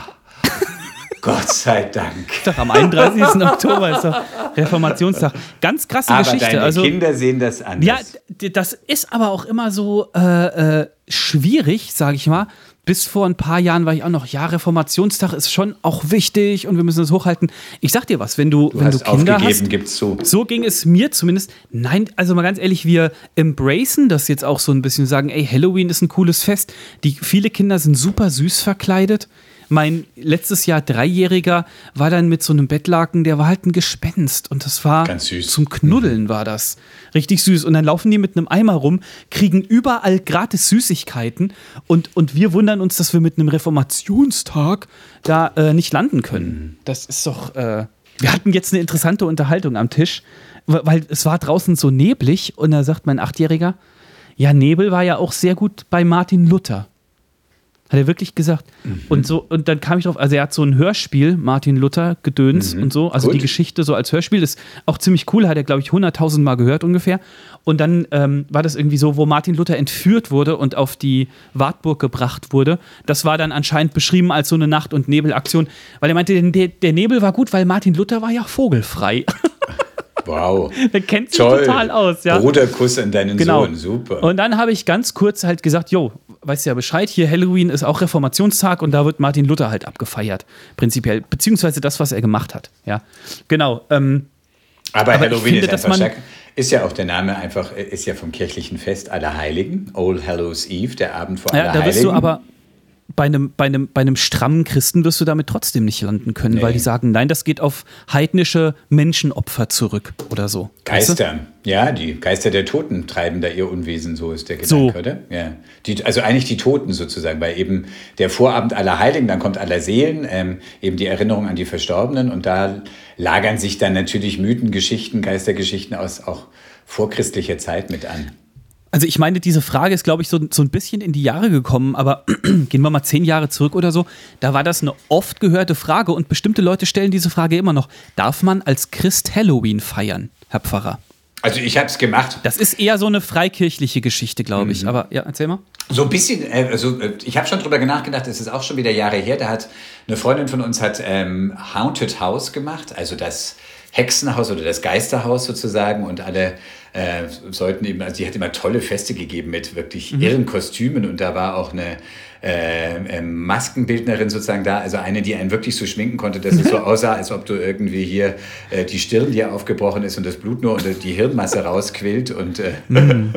Gott sei Dank. Doch, am 31. Oktober ist doch Reformationstag. Ganz krasse aber Geschichte. Deine also, Kinder sehen das anders. Ja, das ist aber auch immer so äh, äh, schwierig, sage ich mal, bis vor ein paar Jahren war ich auch noch, ja, Reformationstag ist schon auch wichtig und wir müssen das hochhalten. Ich sag dir was, wenn du, du wenn du Kinder hast, gibt's zu. so ging es mir zumindest. Nein, also mal ganz ehrlich, wir embracen das jetzt auch so ein bisschen, sagen, ey, Halloween ist ein cooles Fest. Die, viele Kinder sind super süß verkleidet mein letztes Jahr Dreijähriger war dann mit so einem Bettlaken, der war halt ein Gespenst und das war Ganz süß. zum Knuddeln war das. Richtig süß. Und dann laufen die mit einem Eimer rum, kriegen überall gratis Süßigkeiten und, und wir wundern uns, dass wir mit einem Reformationstag da äh, nicht landen können. Mhm. Das ist doch. Äh wir hatten jetzt eine interessante Unterhaltung am Tisch, weil es war draußen so neblig und da sagt mein Achtjähriger, ja, Nebel war ja auch sehr gut bei Martin Luther. Hat er wirklich gesagt. Mhm. Und so, und dann kam ich drauf, also er hat so ein Hörspiel, Martin Luther, Gedöns mhm. und so, also Gut. die Geschichte so als Hörspiel ist auch ziemlich cool, hat er, glaube ich, 100.000 Mal gehört ungefähr. Und dann ähm, war das irgendwie so, wo Martin Luther entführt wurde und auf die Wartburg gebracht wurde. Das war dann anscheinend beschrieben als so eine Nacht- und Nebelaktion, weil er meinte, der, der Nebel war gut, weil Martin Luther war ja vogelfrei. Wow. Der kennt sich Toll. total aus, ja. Bruderkuss an deinen genau. Sohn, super. Und dann habe ich ganz kurz halt gesagt, jo, weißt du ja Bescheid, hier Halloween ist auch Reformationstag und da wird Martin Luther halt abgefeiert, prinzipiell. Beziehungsweise das, was er gemacht hat, ja. Genau. Ähm, aber, aber Halloween finde, ist einfach ist ja auch der Name einfach, ist ja vom kirchlichen Fest aller Heiligen, All Hallows Eve, der Abend vor ja, da wirst du aber bei einem, bei, einem, bei einem strammen Christen wirst du damit trotzdem nicht landen können, nee. weil die sagen, nein, das geht auf heidnische Menschenopfer zurück oder so. Geister, weißt du? ja, die Geister der Toten treiben da ihr Unwesen, so ist der Gedanke, so. oder? Ja. Die, also eigentlich die Toten sozusagen, weil eben der Vorabend aller Heiligen, dann kommt aller Seelen, ähm, eben die Erinnerung an die Verstorbenen und da lagern sich dann natürlich Mythen, Geschichten, Geistergeschichten aus auch vorchristlicher Zeit mit an. Also ich meine, diese Frage ist, glaube ich, so, so ein bisschen in die Jahre gekommen, aber gehen wir mal zehn Jahre zurück oder so, da war das eine oft gehörte Frage und bestimmte Leute stellen diese Frage immer noch. Darf man als Christ Halloween feiern, Herr Pfarrer? Also ich habe es gemacht. Das ist eher so eine freikirchliche Geschichte, glaube ich. Mhm. Aber ja, erzähl mal. So ein bisschen, äh, also äh, ich habe schon drüber nachgedacht, es ist auch schon wieder Jahre her, da hat eine Freundin von uns hat ähm, Haunted House gemacht, also das Hexenhaus oder das Geisterhaus sozusagen und alle äh, sollten eben, also die hat immer tolle Feste gegeben mit wirklich mhm. irren Kostümen und da war auch eine äh, äh, Maskenbildnerin sozusagen da, also eine, die einen wirklich so schminken konnte, dass es so aussah, als ob du irgendwie hier äh, die Stirn dir aufgebrochen ist und das Blut nur unter die Hirnmasse rausquillt und äh, mm.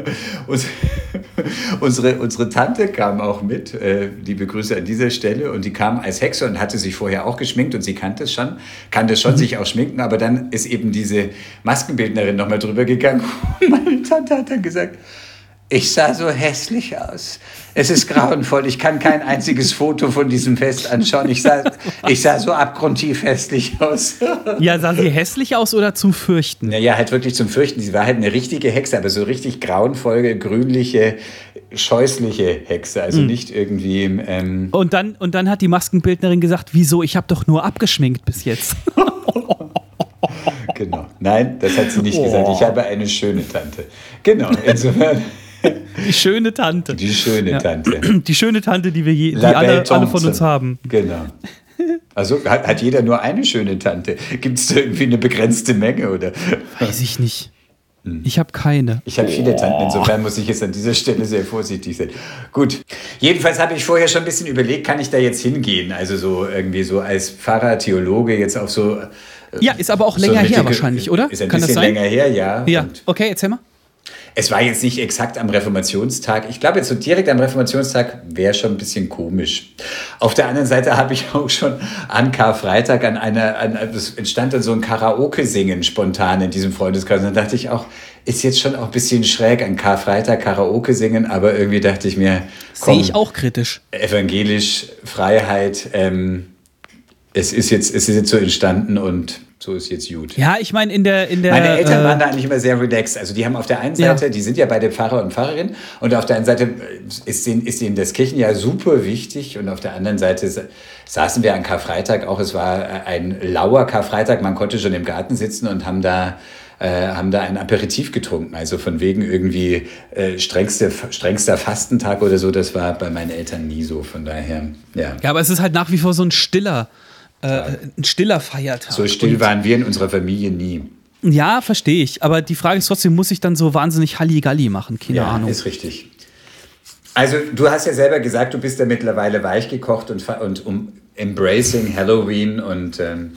unsere, unsere Tante kam auch mit, äh, liebe Grüße an dieser Stelle und die kam als Hexe und hatte sich vorher auch geschminkt und sie kannte es schon, kannte schon mhm. sich auch schminken, aber dann ist eben diese Maskenbildnerin nochmal drüber gegangen und meine Tante hat dann gesagt, ich sah so hässlich aus. Es ist grauenvoll. Ich kann kein einziges Foto von diesem Fest anschauen. Ich sah, ich sah so abgrundtief hässlich aus. Ja, sah sie hässlich aus oder zum Fürchten? Naja, halt wirklich zum Fürchten. Sie war halt eine richtige Hexe, aber so richtig grauenvolle, grünliche, scheußliche Hexe. Also mhm. nicht irgendwie. Ähm und, dann, und dann hat die Maskenbildnerin gesagt: Wieso? Ich habe doch nur abgeschminkt bis jetzt. genau. Nein, das hat sie nicht oh. gesagt. Ich habe eine schöne Tante. Genau. Insofern. Die schöne Tante. Die schöne ja. Tante. Die schöne Tante, die wir je, die alle, alle von uns haben. Genau. Also hat, hat jeder nur eine schöne Tante? Gibt es irgendwie eine begrenzte Menge oder? Weiß ich nicht. Hm. Ich habe keine. Ich habe viele Tanten, insofern muss ich jetzt an dieser Stelle sehr vorsichtig sein. Gut, jedenfalls habe ich vorher schon ein bisschen überlegt, kann ich da jetzt hingehen? Also so irgendwie so als Pfarrer, Theologe jetzt auf so. Äh, ja, ist aber auch länger so her wahrscheinlich, oder? Ist ein Kann bisschen das sein? länger her, ja. Ja, okay, erzähl mal. Es war jetzt nicht exakt am Reformationstag. Ich glaube, jetzt so direkt am Reformationstag wäre schon ein bisschen komisch. Auf der anderen Seite habe ich auch schon an Karfreitag an einer, an, es entstand dann so ein Karaoke-Singen spontan in diesem Freundeskreis. Und dann dachte ich auch, ist jetzt schon auch ein bisschen schräg an Karfreitag Karaoke singen, aber irgendwie dachte ich mir, sehe ich auch kritisch. Evangelisch, Freiheit, ähm, es ist jetzt, es ist jetzt so entstanden und so ist jetzt gut. Ja, ich meine, in der, in der. Meine Eltern äh, waren da eigentlich immer sehr relaxed. Also, die haben auf der einen Seite, ja. die sind ja bei den Pfarrer und Pfarrerin, und auf der anderen Seite ist ihnen, ist ihnen das Kirchenjahr super wichtig, und auf der anderen Seite saßen wir an Karfreitag auch. Es war ein lauer Karfreitag, man konnte schon im Garten sitzen und haben da. Äh, haben da ein Aperitif getrunken, also von wegen irgendwie äh, strengste, strengster Fastentag oder so, das war bei meinen Eltern nie so, von daher, ja. Ja, aber es ist halt nach wie vor so ein stiller, äh, ein stiller Feiertag. So still waren wir in unserer Familie nie. Ja, verstehe ich. Aber die Frage ist trotzdem, muss ich dann so wahnsinnig Halligalli machen? Keine ja, Ahnung. ist richtig. Also du hast ja selber gesagt, du bist ja mittlerweile weich gekocht und, und um embracing Halloween und ähm,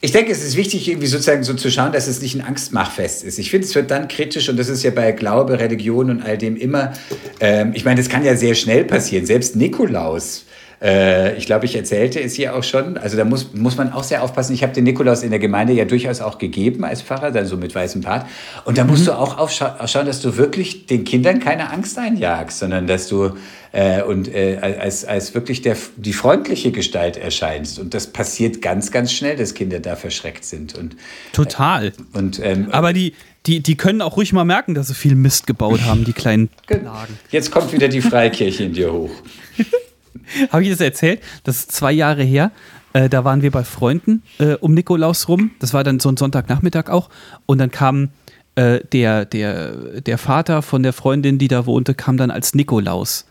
ich denke, es ist wichtig, irgendwie sozusagen so zu schauen, dass es nicht ein Angstmachfest ist. Ich finde, es wird dann kritisch und das ist ja bei Glaube, Religion und all dem immer, ähm, ich meine, das kann ja sehr schnell passieren. Selbst Nikolaus äh, ich glaube, ich erzählte es hier auch schon. Also da muss, muss man auch sehr aufpassen. Ich habe den Nikolaus in der Gemeinde ja durchaus auch gegeben als Pfarrer, dann so mit weißem Bart. Und da musst mhm. du auch aufschauen, dass du wirklich den Kindern keine Angst einjagst, sondern dass du äh, und äh, als, als wirklich der, die freundliche Gestalt erscheinst. Und das passiert ganz, ganz schnell, dass Kinder da verschreckt sind. Und, Total. Äh, und, ähm, Aber die, die, die können auch ruhig mal merken, dass sie viel Mist gebaut haben, die kleinen Lagen. Jetzt kommt wieder die Freikirche in dir hoch. Habe ich das erzählt? Das ist zwei Jahre her. Äh, da waren wir bei Freunden äh, um Nikolaus rum. Das war dann so ein Sonntagnachmittag auch. Und dann kam äh, der, der, der Vater von der Freundin, die da wohnte, kam dann als Nikolaus.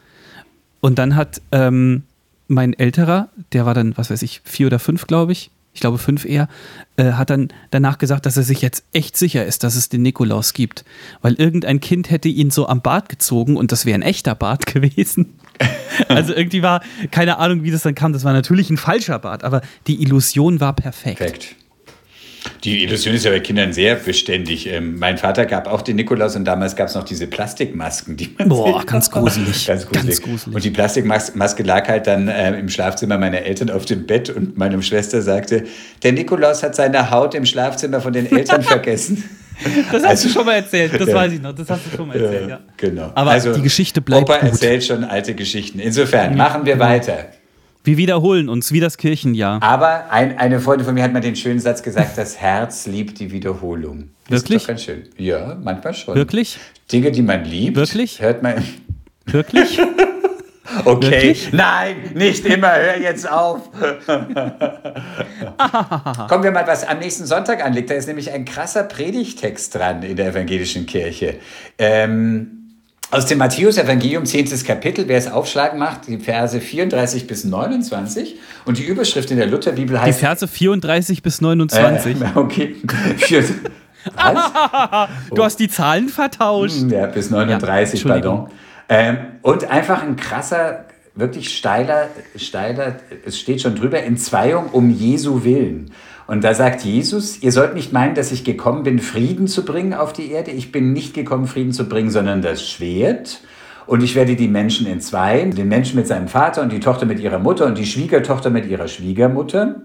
Und dann hat ähm, mein älterer, der war dann, was weiß ich, vier oder fünf, glaube ich, ich glaube fünf eher, äh, hat dann danach gesagt, dass er sich jetzt echt sicher ist, dass es den Nikolaus gibt. Weil irgendein Kind hätte ihn so am Bart gezogen und das wäre ein echter Bart gewesen. also irgendwie war, keine Ahnung, wie das dann kam, das war natürlich ein falscher Bart, aber die Illusion war perfekt. Perfekt. Die Illusion ist ja bei Kindern sehr beständig. Ähm, mein Vater gab auch den Nikolaus und damals gab es noch diese Plastikmasken, die man Boah, ganz gruselig. ganz gruselig. Ganz gruselig. Und die Plastikmaske lag halt dann äh, im Schlafzimmer meiner Eltern auf dem Bett und meine Schwester sagte, der Nikolaus hat seine Haut im Schlafzimmer von den Eltern vergessen. Das hast also, du schon mal erzählt, das ja. weiß ich noch, das hast du schon mal erzählt, ja. Genau. Aber also, die Geschichte bleibt Opa gut. erzählt schon alte Geschichten. Insofern, machen wir weiter. Wir wiederholen uns, wie das Kirchenjahr. Aber ein, eine Freundin von mir hat mal den schönen Satz gesagt, das Herz liebt die Wiederholung. Das Wirklich? Ist doch ganz schön. Ja, manchmal schon. Wirklich? Dinge, die man liebt, Wirklich? hört man... Wirklich? Okay, Wirklich? nein, nicht immer, hör jetzt auf. Kommen wir mal, was am nächsten Sonntag anliegt. Da ist nämlich ein krasser Predigtext dran in der evangelischen Kirche. Ähm, Aus dem Matthäus-Evangelium, 10. Kapitel, wer es aufschlagen macht, die Verse 34 bis 29. Und die Überschrift in der Lutherbibel heißt. Die Verse 34 bis 29. Äh, okay. Was? du hast die Zahlen vertauscht. Hm, ja, bis 39, ja, pardon. Ähm, und einfach ein krasser, wirklich steiler, steiler, es steht schon drüber, Entzweiung um Jesu Willen. Und da sagt Jesus, ihr sollt nicht meinen, dass ich gekommen bin, Frieden zu bringen auf die Erde. Ich bin nicht gekommen, Frieden zu bringen, sondern das Schwert. Und ich werde die Menschen entzweien, den Menschen mit seinem Vater und die Tochter mit ihrer Mutter und die Schwiegertochter mit ihrer Schwiegermutter.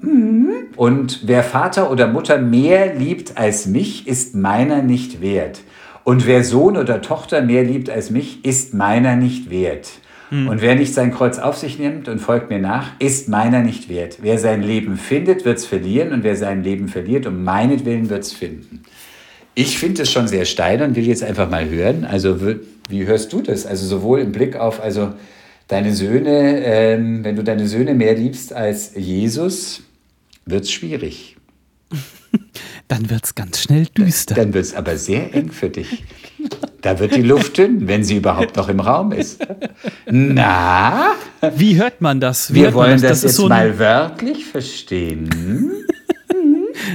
Und wer Vater oder Mutter mehr liebt als mich, ist meiner nicht wert. Und wer Sohn oder Tochter mehr liebt als mich, ist meiner nicht wert. Hm. Und wer nicht sein Kreuz auf sich nimmt und folgt mir nach, ist meiner nicht wert. Wer sein Leben findet, wird es verlieren und wer sein Leben verliert, um meinetwillen wird es finden. Ich finde es schon sehr steil und will jetzt einfach mal hören. Also wie hörst du das? Also sowohl im Blick auf also deine Söhne, ähm, wenn du deine Söhne mehr liebst als Jesus, wird es schwierig. Dann wird es ganz schnell düster. Dann wird es aber sehr eng für dich. Da wird die Luft dünn, wenn sie überhaupt noch im Raum ist. Na? Wie hört man das? Wie Wir wollen das, das, das jetzt so mal wörtlich verstehen.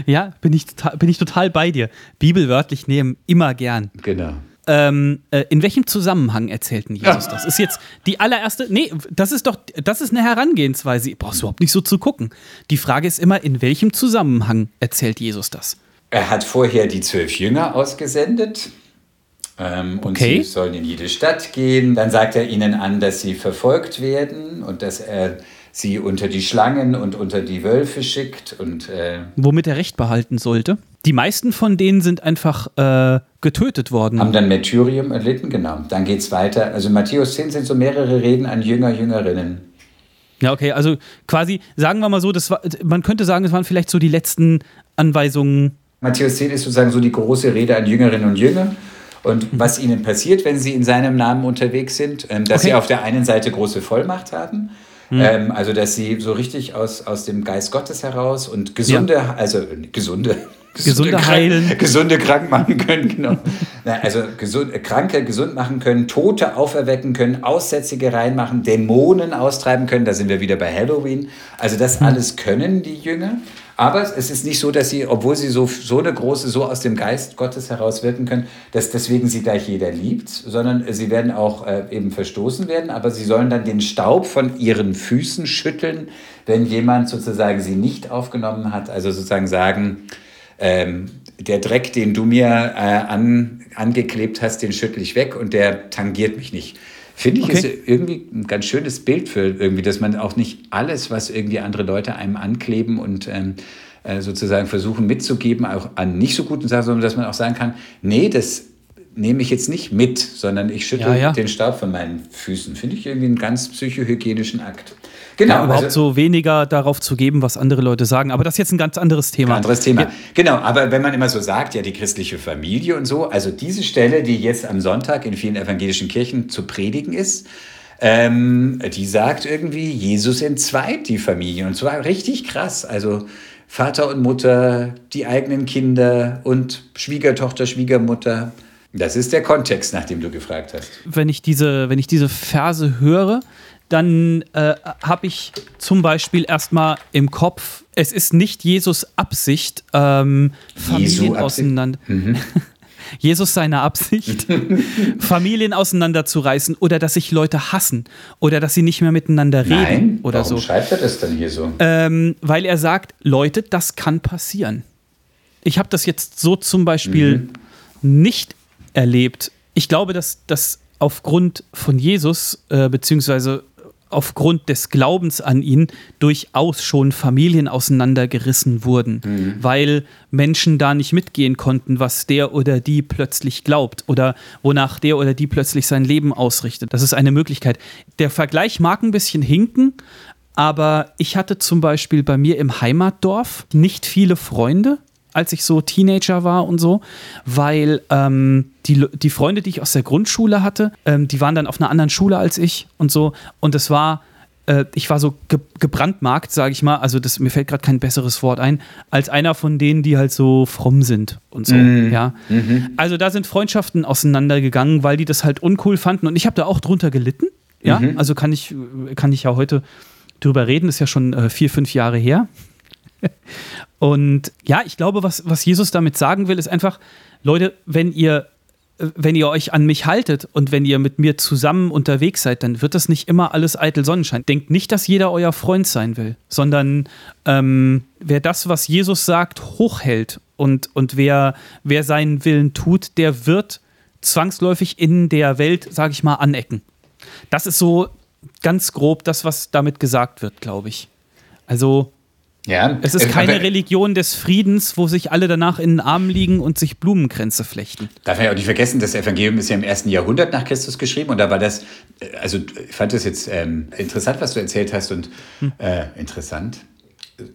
ja, bin ich, bin ich total bei dir. Bibel wörtlich nehmen, immer gern. Genau. Ähm, äh, in welchem Zusammenhang erzählten Jesus ja. das? Ist jetzt die allererste. Nee, das ist doch, das ist eine Herangehensweise. Ihr brauchst überhaupt nicht so zu gucken. Die Frage ist immer, in welchem Zusammenhang erzählt Jesus das? Er hat vorher die zwölf Jünger ausgesendet. Ähm, und okay. sie sollen in jede Stadt gehen. Dann sagt er ihnen an, dass sie verfolgt werden und dass er sie unter die Schlangen und unter die Wölfe schickt. Und, äh Womit er Recht behalten sollte. Die meisten von denen sind einfach äh, getötet worden. Haben dann Martyrium erlitten, genau. Dann geht es weiter. Also Matthäus 10 sind so mehrere Reden an Jünger, Jüngerinnen. Ja, okay, also quasi, sagen wir mal so, das war, man könnte sagen, es waren vielleicht so die letzten Anweisungen. Matthäus 10 ist sozusagen so die große Rede an Jüngerinnen und Jünger. Und mhm. was ihnen passiert, wenn sie in seinem Namen unterwegs sind, ähm, dass okay. sie auf der einen Seite große Vollmacht haben, mhm. ähm, also dass sie so richtig aus, aus dem Geist Gottes heraus und gesunde, ja. also gesunde, gesunde, gesunde heilen. Krank, gesunde krank machen können, genau. Na, also gesund, Kranke gesund machen können, Tote auferwecken können, Aussätzige reinmachen, Dämonen austreiben können. Da sind wir wieder bei Halloween. Also das mhm. alles können die Jünger. Aber es ist nicht so, dass sie, obwohl sie so, so eine große, so aus dem Geist Gottes heraus wirken können, dass deswegen sie gleich jeder liebt, sondern sie werden auch äh, eben verstoßen werden, aber sie sollen dann den Staub von ihren Füßen schütteln, wenn jemand sozusagen sie nicht aufgenommen hat. Also sozusagen sagen, ähm, der Dreck, den du mir äh, an, angeklebt hast, den schüttel ich weg und der tangiert mich nicht. Finde ich, okay. ist irgendwie ein ganz schönes Bild für irgendwie, dass man auch nicht alles, was irgendwie andere Leute einem ankleben und ähm, äh, sozusagen versuchen mitzugeben, auch an nicht so guten Sachen, sondern dass man auch sagen kann, nee, das nehme ich jetzt nicht mit, sondern ich schüttle ja, ja. den Staub von meinen Füßen. Finde ich irgendwie einen ganz psychohygienischen Akt. Genau. Ja, überhaupt also, so weniger darauf zu geben, was andere Leute sagen. Aber das ist jetzt ein ganz anderes Thema. Ein anderes Thema. Ja. Genau, aber wenn man immer so sagt, ja, die christliche Familie und so, also diese Stelle, die jetzt am Sonntag in vielen evangelischen Kirchen zu predigen ist, ähm, die sagt irgendwie, Jesus entzweit die Familie. Und zwar richtig krass. Also Vater und Mutter, die eigenen Kinder und Schwiegertochter, Schwiegermutter. Das ist der Kontext, nach dem du gefragt hast. Wenn ich diese, wenn ich diese Verse höre, dann äh, habe ich zum Beispiel erstmal im Kopf, es ist nicht Jesus Absicht, ähm, Familien auseinander. Mhm. Jesus seine Absicht, Familien auseinanderzureißen oder dass sich Leute hassen oder dass sie nicht mehr miteinander reden Nein, oder warum so. schreibt er das denn hier so? Ähm, weil er sagt, Leute, das kann passieren. Ich habe das jetzt so zum Beispiel mhm. nicht erlebt. Ich glaube, dass das aufgrund von Jesus, äh, beziehungsweise aufgrund des Glaubens an ihn durchaus schon Familien auseinandergerissen wurden, mhm. weil Menschen da nicht mitgehen konnten, was der oder die plötzlich glaubt oder wonach der oder die plötzlich sein Leben ausrichtet. Das ist eine Möglichkeit. Der Vergleich mag ein bisschen hinken, aber ich hatte zum Beispiel bei mir im Heimatdorf nicht viele Freunde als ich so Teenager war und so, weil ähm, die, die Freunde, die ich aus der Grundschule hatte, ähm, die waren dann auf einer anderen Schule als ich und so. Und es war äh, ich war so ge gebrandmarkt, sage ich mal, also das, mir fällt gerade kein besseres Wort ein, als einer von denen, die halt so fromm sind und so, Mhm. ja. Also da sind Freundschaften auseinandergegangen, weil die das halt uncool fanden und ich habe da auch drunter gelitten, ja. Mhm. Also kann ich, kann ich ja heute drüber reden, ist ja schon äh, vier, fünf Jahre her. Und ja, ich glaube, was, was Jesus damit sagen will, ist einfach, Leute, wenn ihr, äh, wenn ihr euch an mich haltet und wenn ihr mit mir zusammen unterwegs seid, dann wird das nicht immer alles eitel Sonnenschein. Denkt nicht, dass jeder euer Freund sein will, sondern ähm, wer das, was Jesus sagt, hochhält und, und wer, wer seinen Willen tut, der wird zwangsläufig in der Welt, sage ich mal, anecken. Das ist so ganz grob das, was damit gesagt wird, glaube ich. Also Ja, es ist keine Religion des Friedens, wo sich alle danach in den Armen liegen und sich Blumenkränze flechten. Darf man ja auch nicht vergessen, das Evangelium ist ja im ersten Jahrhundert nach Christus geschrieben und da war das, äh, also ich fand das jetzt ähm, interessant, was du erzählt hast und äh, interessant.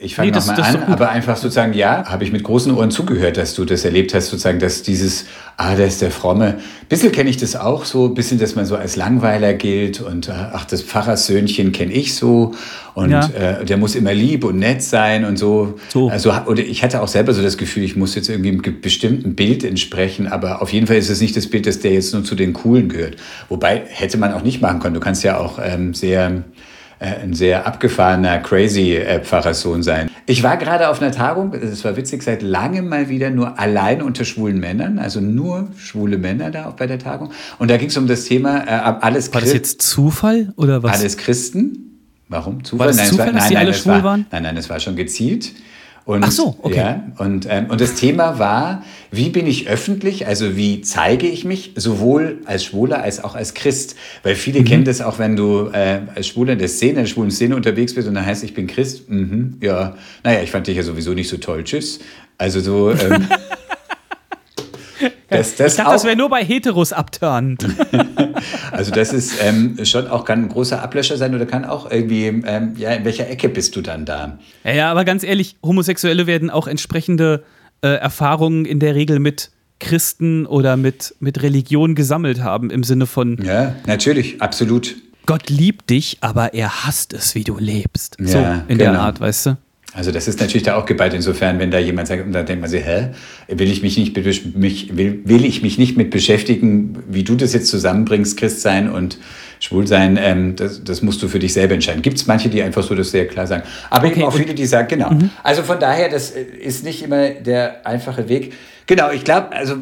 Ich fange Nee, das- nochmal an, aber einfach sozusagen, ja, habe ich mit großen Ohren zugehört, dass du das erlebt hast, sozusagen, dass dieses, ah, der ist der Fromme. Bisschen kenne ich das auch so, bisschen, dass man so als Langweiler gilt und äh, ach, das Pfarrerssöhnchen kenne ich so und Ja. äh, der muss immer lieb und nett sein und so. So. Also oder ich hatte auch selber so das Gefühl, ich muss jetzt irgendwie einem bestimmten Bild entsprechen, aber auf jeden Fall ist es nicht das Bild, dass der jetzt nur zu den Coolen gehört. Wobei hätte man auch nicht machen können. Du kannst ja auch ähm, sehr ein sehr abgefahrener, crazy äh, Pfarrerssohn sein. Ich war gerade auf einer Tagung, es war witzig, seit langem mal wieder nur allein unter schwulen Männern, also nur schwule Männer da bei der Tagung. Und da ging es um das Thema äh, alles War das jetzt Zufall oder was? alles Christen. Warum? Zufall? War das es Zufall, dass die alle schwul war, waren? Nein, nein, es war schon gezielt. Und, Ach so, okay. Ja, und, ähm, und das Thema war, wie bin ich öffentlich, also wie zeige ich mich, sowohl als Schwuler als auch als Christ. Weil viele Mhm. kennen das auch, wenn du äh, als Schwuler in der Szene, in der schwulen Szene unterwegs bist und dann heißt, ich bin Christ. Mhm, ja, naja, ich fand dich ja sowieso nicht so toll, tschüss. Also so... Ähm, das, das ich dachte, das wäre nur bei Heteros abturnt. also das ist ähm, schon auch kann ein großer Ablöscher sein oder kann auch irgendwie, ähm, ja, in welcher Ecke bist du dann da? ja, ja, aber ganz ehrlich, Homosexuelle werden auch entsprechende äh, Erfahrungen in der Regel mit Christen oder mit, mit Religion gesammelt haben, im Sinne von Ja, natürlich, absolut. Gott liebt dich, aber er hasst es, wie du lebst. so Ja, in der genau. Art, weißt du? Also das ist natürlich da auch geballt insofern, wenn da jemand sagt, und dann denkt man sich, hä, will ich mich nicht mit, mich, will, will ich mich nicht mit beschäftigen, wie du das jetzt zusammenbringst, Christ sein und schwul sein, ähm, das, das musst du für dich selber entscheiden. Gibt es manche, die einfach so das sehr klar sagen. Aber eben Okay, auch und- viele, die sagen, genau. Also von daher, das äh, ist nicht immer der einfache Weg. Genau, ich glaube, also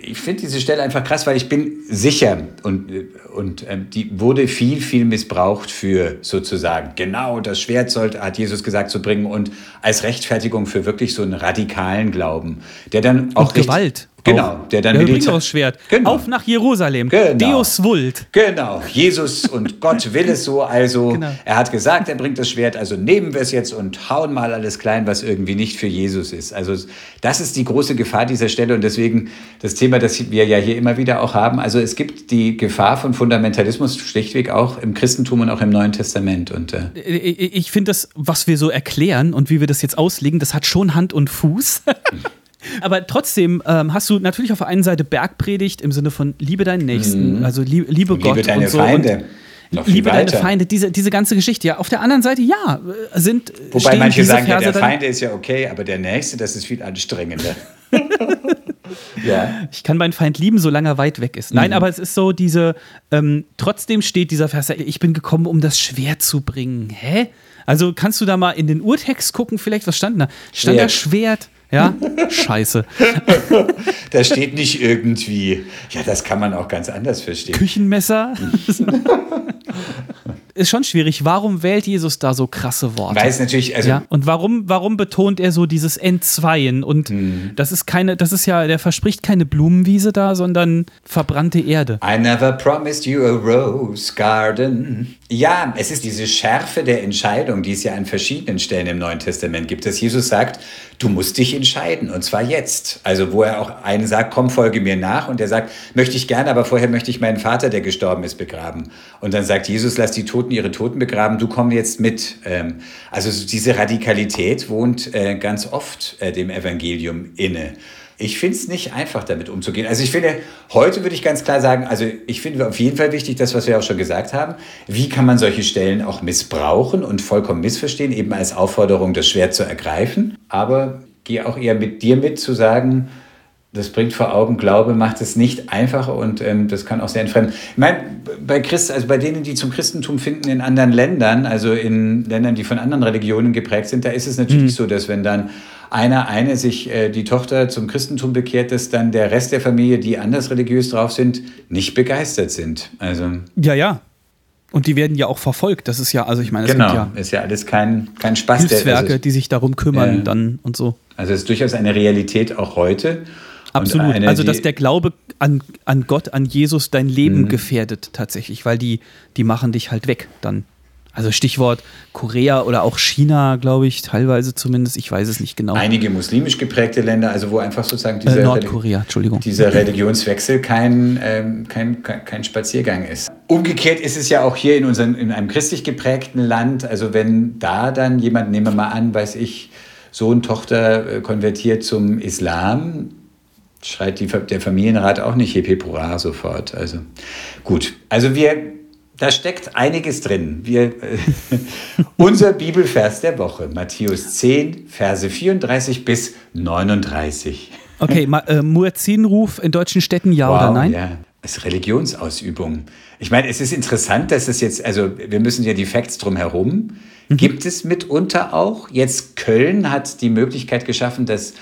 ich finde diese Stelle einfach krass, weil ich bin sicher und, äh, und ähm, die wurde viel, viel missbraucht für sozusagen genau das Schwert sollte, hat Jesus gesagt, zu bringen und als Rechtfertigung für wirklich so einen radikalen Glauben, der dann auch Und Gewalt. Genau, der dann bringt das Schwert. Genau. Auf nach Jerusalem. Genau. Deus vult. Genau, Jesus und Gott will es so, also Genau. er hat gesagt, er bringt das Schwert, also nehmen wir es jetzt und hauen mal alles klein, was irgendwie nicht für Jesus ist. Also das ist die große Gefahr dieser Stelle und deswegen das Thema, das wir ja hier immer wieder auch haben. Also es gibt die Gefahr von Fundamentalismus schlichtweg auch im Christentum und auch im Neuen Testament und äh, Ich ich finde das, was wir so erklären und wie wir das jetzt auslegen, das hat schon Hand und Fuß. Aber trotzdem ähm, hast du natürlich auf der einen Seite Bergpredigt im Sinne von liebe deinen Nächsten, also liebe, liebe und Gott liebe deine und so. Feinde. Und liebe deine weiter. Feinde, diese, diese ganze Geschichte. Ja, auf der anderen Seite, ja, äh, sind. Wobei manche sagen, ja, der Feinde ist ja okay, aber der Nächste, das ist viel anstrengender. ja. Ich kann meinen Feind lieben, solange er weit weg ist. Nein, Mhm. aber es ist so, diese, ähm, trotzdem steht dieser Vers, ich bin gekommen, um das Schwert zu bringen. Hä? Also kannst du da mal in den Urtext gucken, vielleicht, was stand da? Stand da Schwert? Ja? Scheiße. Da steht nicht irgendwie, ja, das kann man auch ganz anders verstehen. Küchenmesser? ist schon schwierig. Warum wählt Jesus da so krasse Worte? Weil es natürlich, also ja, und warum, warum betont er so dieses Entzweien? Und Mhm. das ist keine, das ist ja, der verspricht keine Blumenwiese da, sondern verbrannte Erde. I never promised you a rose garden. Ja, es ist diese Schärfe der Entscheidung, die es ja an verschiedenen Stellen im Neuen Testament gibt, dass Jesus sagt, du musst dich entscheiden und zwar jetzt. Also wo er auch einen sagt, komm, folge mir nach und er sagt, möchte ich gerne, aber vorher möchte ich meinen Vater, der gestorben ist, begraben. Und dann sagt Jesus, lass die Toten ihre Toten begraben, du komm jetzt mit. Ähm, Also so diese Radikalität wohnt äh, ganz oft äh, dem Evangelium inne. Ich finde es nicht einfach, damit umzugehen. Also ich finde, heute würde ich ganz klar sagen, also ich finde auf jeden Fall wichtig, das, was wir auch schon gesagt haben, wie kann man solche Stellen auch missbrauchen und vollkommen missverstehen, eben als Aufforderung, das Schwert zu ergreifen. Aber gehe auch eher mit dir mit zu sagen, das bringt vor Augen, Glaube macht es nicht einfacher und ähm, das kann auch sehr entfremden. Ich meine, bei Christ, also bei denen, die zum Christentum finden in anderen Ländern, also in Ländern, die von anderen Religionen geprägt sind, da ist es natürlich mhm. so, dass wenn dann einer, eine sich äh, die Tochter zum Christentum bekehrt, dass dann der Rest der Familie, die anders religiös drauf sind, nicht begeistert sind. Also ja, ja. Und die werden ja auch verfolgt. Das ist ja, also ich meine, genau, ja ist ja alles kein, kein Spaß. Hilfswerke, also, die sich darum kümmern äh, dann und so. Also es ist durchaus eine Realität auch heute. Absolut. Eine, also, dass der Glaube an, an Gott, an Jesus dein Leben mhm. gefährdet tatsächlich, weil die, die machen dich halt weg dann. Also Stichwort Korea oder auch China, glaube ich, teilweise zumindest, ich weiß es nicht genau. Einige muslimisch geprägte Länder, also wo einfach sozusagen dieser, äh, Nordkorea, Entschuldigung. dieser Religionswechsel kein, ähm, kein, kein Spaziergang ist. Umgekehrt ist es ja auch hier in, unseren, in einem christlich geprägten Land, also wenn da dann jemand, nehmen wir mal an, weiß ich, Sohn, Tochter äh, konvertiert zum Islam, schreit die, der Familienrat auch nicht Hepe sofort. Also gut, also wir da steckt einiges drin. Wir, äh, unser Bibelvers der Woche, Matthäus 10, Verse 34 bis 39. Okay, äh, Muezzinruf in deutschen Städten, ja wow, oder nein? Ja, ist Religionsausübung. Ich meine, es ist interessant, dass es jetzt, also wir müssen ja die Facts drumherum. Mhm. Gibt es mitunter auch. Jetzt Köln hat die Möglichkeit geschaffen, dass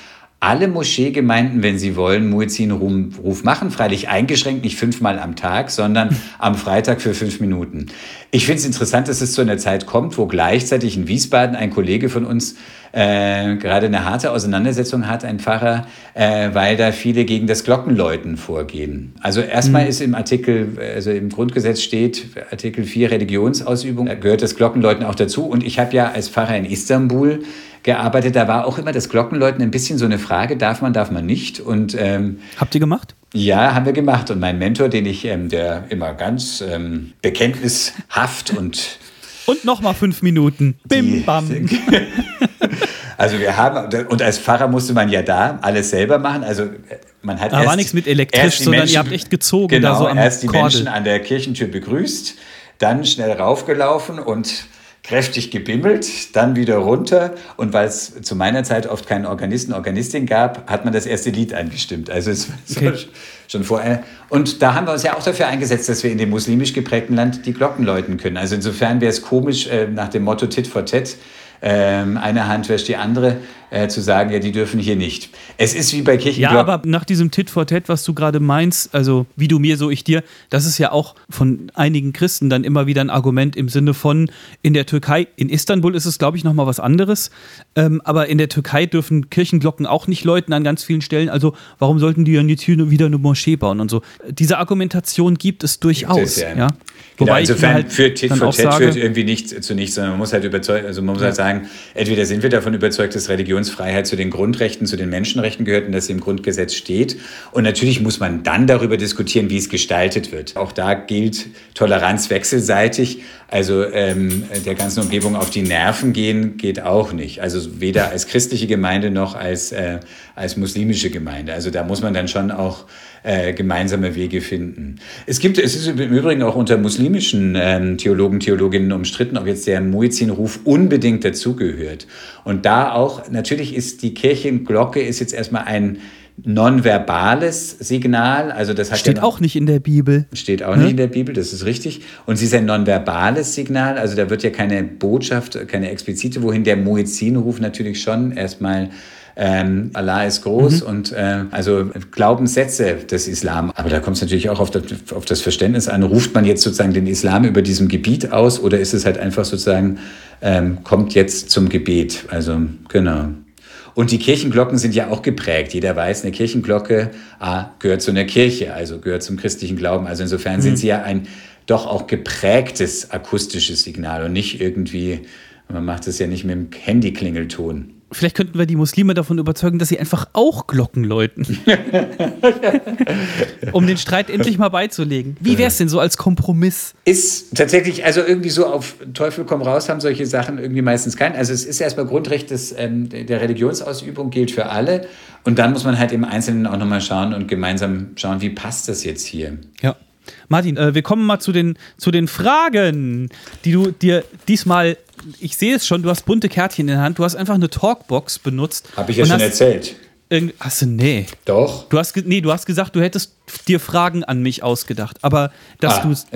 alle Moscheegemeinden, wenn sie wollen, Muezzin-Ruf machen. Freilich eingeschränkt, nicht fünfmal am Tag, sondern am Freitag für fünf Minuten. Ich finde es interessant, dass es zu einer Zeit kommt, wo gleichzeitig in Wiesbaden ein Kollege von uns äh, gerade eine harte Auseinandersetzung hat, ein Pfarrer, äh, weil da viele gegen das Glockenläuten vorgehen. Also erstmal mhm. ist im Artikel, also im Grundgesetz steht, Artikel 4 Religionsausübung, gehört das Glockenläuten auch dazu. Und ich habe ja als Pfarrer in Istanbul gearbeitet, da war auch immer das Glockenläuten ein bisschen so eine Frage, darf man, darf man nicht. Und, ähm, Habt ihr gemacht? Ja, haben wir gemacht. Und mein Mentor, den ich, ähm, der immer ganz ähm, bekenntnishaft und und nochmal fünf Minuten. Bim, die, bam. Also wir haben, und als Pfarrer musste man ja da alles selber machen. Also man hat da erst, war nichts mit elektrisch, sondern Menschen, ihr habt echt gezogen. Genau, da so am erst die Kordel. Menschen an der Kirchentür begrüßt, dann schnell raufgelaufen und kräftig gebimmelt, dann wieder runter. Und weil es zu meiner Zeit oft keinen Organisten, Organistin gab, hat man das erste Lied angestimmt. Also es okay. war schon vorher. Und da haben wir uns ja auch dafür eingesetzt, dass wir in dem muslimisch geprägten Land die Glocken läuten können. Also insofern wäre es komisch, äh, nach dem Motto Tit for Tat, ähm, eine Hand wäscht die andere, äh, zu sagen, ja, die dürfen hier nicht. Es ist wie bei Kirchenglocken. Ja, aber nach diesem Tit for Tat, was du gerade meinst, also wie du mir, so ich dir, das ist ja auch von einigen Christen dann immer wieder ein Argument im Sinne von, in der Türkei, in Istanbul ist es, glaube ich, nochmal was anderes, ähm, aber in der Türkei dürfen Kirchenglocken auch nicht läuten an ganz vielen Stellen, also warum sollten die dann jetzt hier wieder eine Moschee bauen und so. Diese Argumentation gibt es durchaus, gibt es, ja. ja. Genau, Wobei insofern halt führt Tit for Tat führt irgendwie nicht zu nichts, sondern man muss halt überzeugen, also man muss halt sagen, entweder sind wir davon überzeugt, dass Religionsfreiheit zu den Grundrechten, zu den Menschenrechten gehört und dass sie im Grundgesetz steht. Und natürlich muss man dann darüber diskutieren, wie es gestaltet wird. Auch da gilt Toleranz wechselseitig. Also ähm, der ganzen Umgebung auf die Nerven gehen geht auch nicht. Also weder als christliche Gemeinde noch als, äh, als muslimische Gemeinde. Also da muss man dann schon auch äh, gemeinsame Wege finden. Es gibt, es ist im Übrigen auch unter muslimischen ähm, Theologen, Theologinnen umstritten, ob jetzt der Muezzin-Ruf unbedingt dazugehört. Und da auch, natürlich ist die Kirchenglocke ist jetzt erstmal ein nonverbales Signal. Also das hat steht ja auch nicht in der Bibel. Steht auch hm? nicht in der Bibel, das ist richtig. Und sie ist ein nonverbales Signal. Also da wird ja keine Botschaft, keine explizite, wohin der Muezzin-Ruf natürlich schon erstmal ähm, Allah ist groß mhm. und äh, also Glaubenssätze des Islam. Aber da kommt es natürlich auch auf das, auf das, Verständnis an. Ruft man jetzt sozusagen den Islam über diesem Gebiet aus oder ist es halt einfach sozusagen, ähm, kommt jetzt zum Gebet? Also genau. Und die Kirchenglocken sind ja auch geprägt. Jeder weiß, eine Kirchenglocke ah, gehört zu einer Kirche, also gehört zum christlichen Glauben. Also insofern mhm. sind sie ja ein doch auch geprägtes akustisches Signal und nicht irgendwie, man macht es ja nicht mit dem Handyklingelton. Vielleicht könnten wir die Muslime davon überzeugen, dass sie einfach auch Glocken läuten. um den Streit endlich mal beizulegen. Wie wäre es denn so als Kompromiss? Ist tatsächlich, also irgendwie so auf Teufel komm raus, haben solche Sachen irgendwie meistens keinen. Also es ist erstmal Grundrecht des, ähm, der Religionsausübung, gilt für alle. Und dann muss man halt im Einzelnen auch nochmal schauen und gemeinsam schauen, wie passt das jetzt hier. Ja. Martin, äh, wir kommen mal zu den, zu den Fragen, die du dir diesmal, ich sehe es schon, du hast bunte Kärtchen in der Hand, du hast einfach eine Talkbox benutzt. Habe ich ja schon hast erzählt. irgend- Hast du, nee. Doch. Du hast, nee, du hast gesagt, du hättest dir Fragen an mich ausgedacht. Aber dass Ah, du es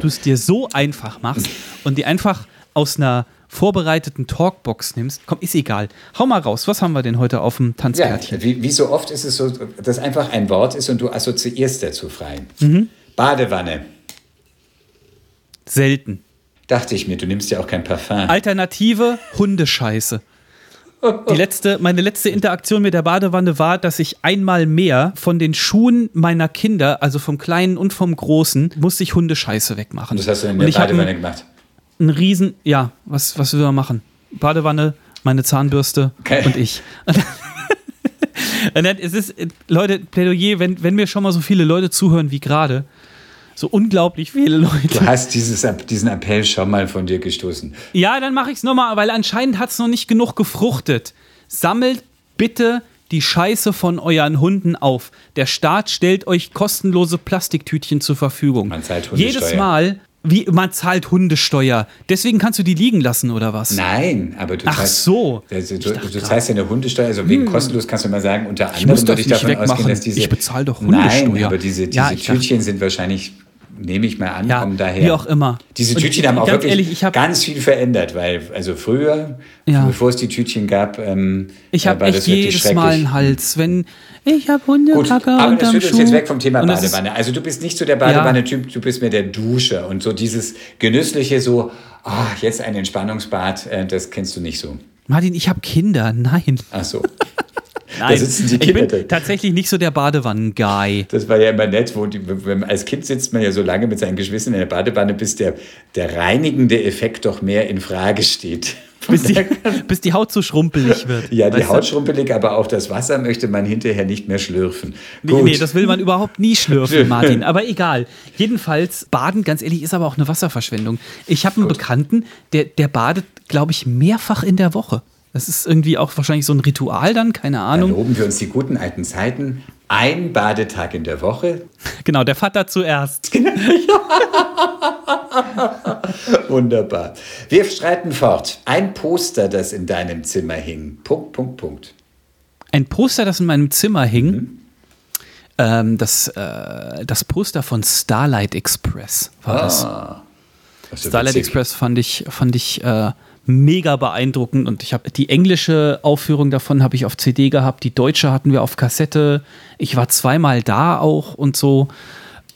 du es dir so einfach machst und die einfach aus einer vorbereiteten Talkbox nimmst, komm, ist egal. Hau mal raus, was haben wir denn heute auf dem Ja, Tanzkärtchen? wie, wie so oft ist es so, dass einfach ein Wort ist und du assoziierst dazu frei. Mhm. Badewanne. Selten. Dachte ich mir, du nimmst ja auch kein Parfum. Alternative Hundescheiße. Die letzte, meine letzte Interaktion mit der Badewanne war, dass ich einmal mehr von den Schuhen meiner Kinder, also vom Kleinen und vom Großen, musste ich Hundescheiße wegmachen. Das hast du in der Badewanne einen, gemacht. einen riesen, ja, was, was will man machen? Badewanne, meine Zahnbürste Okay. und ich. Es ist, äh, Leute, Plädoyer, wenn, wenn mir schon mal so viele Leute zuhören wie gerade, so unglaublich viele Leute. Du hast dieses, diesen Appell schon mal von dir gestoßen. Ja, dann mache ich es nochmal, weil anscheinend hat es noch nicht genug gefruchtet. Sammelt bitte die Scheiße von euren Hunden auf. Der Staat stellt euch kostenlose Plastiktütchen zur Verfügung. Man zahlt Hundesteuer. Jedes Mal, wie man zahlt Hundesteuer. Deswegen kannst du die liegen lassen oder was? Nein, aber du Ach zahlst, so. Also, du, du gerade- zahlst ja eine Hundesteuer, also wegen kostenlos kannst du mal sagen, unter anderem muss würde ich nicht davon ausgehen, dass diese. Ich bezahl doch Nein, Hundesteuer. aber diese, diese Ja, ich dachte- Tütchen sind wahrscheinlich, nehme ich mal an, Ja, kommen daher. wie auch immer. Diese Und Tütchen haben auch wirklich ehrlich, ich hab- ganz viel verändert, weil, also früher, Ja. bevor es die Tütchen gab, ähm, Ich äh, habe echt jedes. Mal einen Hals, wenn ich habe Hundekacke aber das führt uns jetzt weg vom Thema Und Badewanne. Also du bist nicht so der Badewanne-Typ, du bist mehr der Duscher. Und so dieses genüssliche, so, ah, jetzt ein Entspannungsbad, äh, das kennst du nicht so. Martin, ich habe Kinder. Nein. Ach so. Nein, sitzen die ich Kinder bin drin. tatsächlich nicht so der Badewannen-Guy. Das war ja immer nett, wo die, als Kind sitzt man ja so lange mit seinen Geschwistern in der Badewanne, bis der, der reinigende Effekt doch mehr in Frage steht. Bis die, bis die Haut so schrumpelig wird. Ja, die Weißt du? Haut schrumpelig, aber auch das Wasser möchte man hinterher nicht mehr schlürfen. Nee, nee, das will man überhaupt nie schlürfen, Martin. Aber egal. Jedenfalls, Baden, ganz ehrlich, ist aber auch eine Wasserverschwendung. Ich habe einen Bekannten, der, der badet, glaube ich, mehrfach in der Woche. Das ist irgendwie auch wahrscheinlich so ein Ritual dann, keine Dann Ahnung. loben wir uns die guten alten Zeiten. Ein Badetag in der Woche. Genau, der Vater zuerst. Wunderbar. Wir streiten fort. Ein Poster, das in deinem Zimmer hing. Punkt, Punkt, Punkt. Ein Poster, das in meinem Zimmer hing. Mhm. Ähm, das, äh, das Poster von Starlight Express war das. Also Starlight witzig. Express fand ich, fand ich äh, mega beeindruckend und ich habe die englische Aufführung davon habe ich auf CD gehabt, die deutsche hatten wir auf Kassette. Ich war zweimal da auch und so.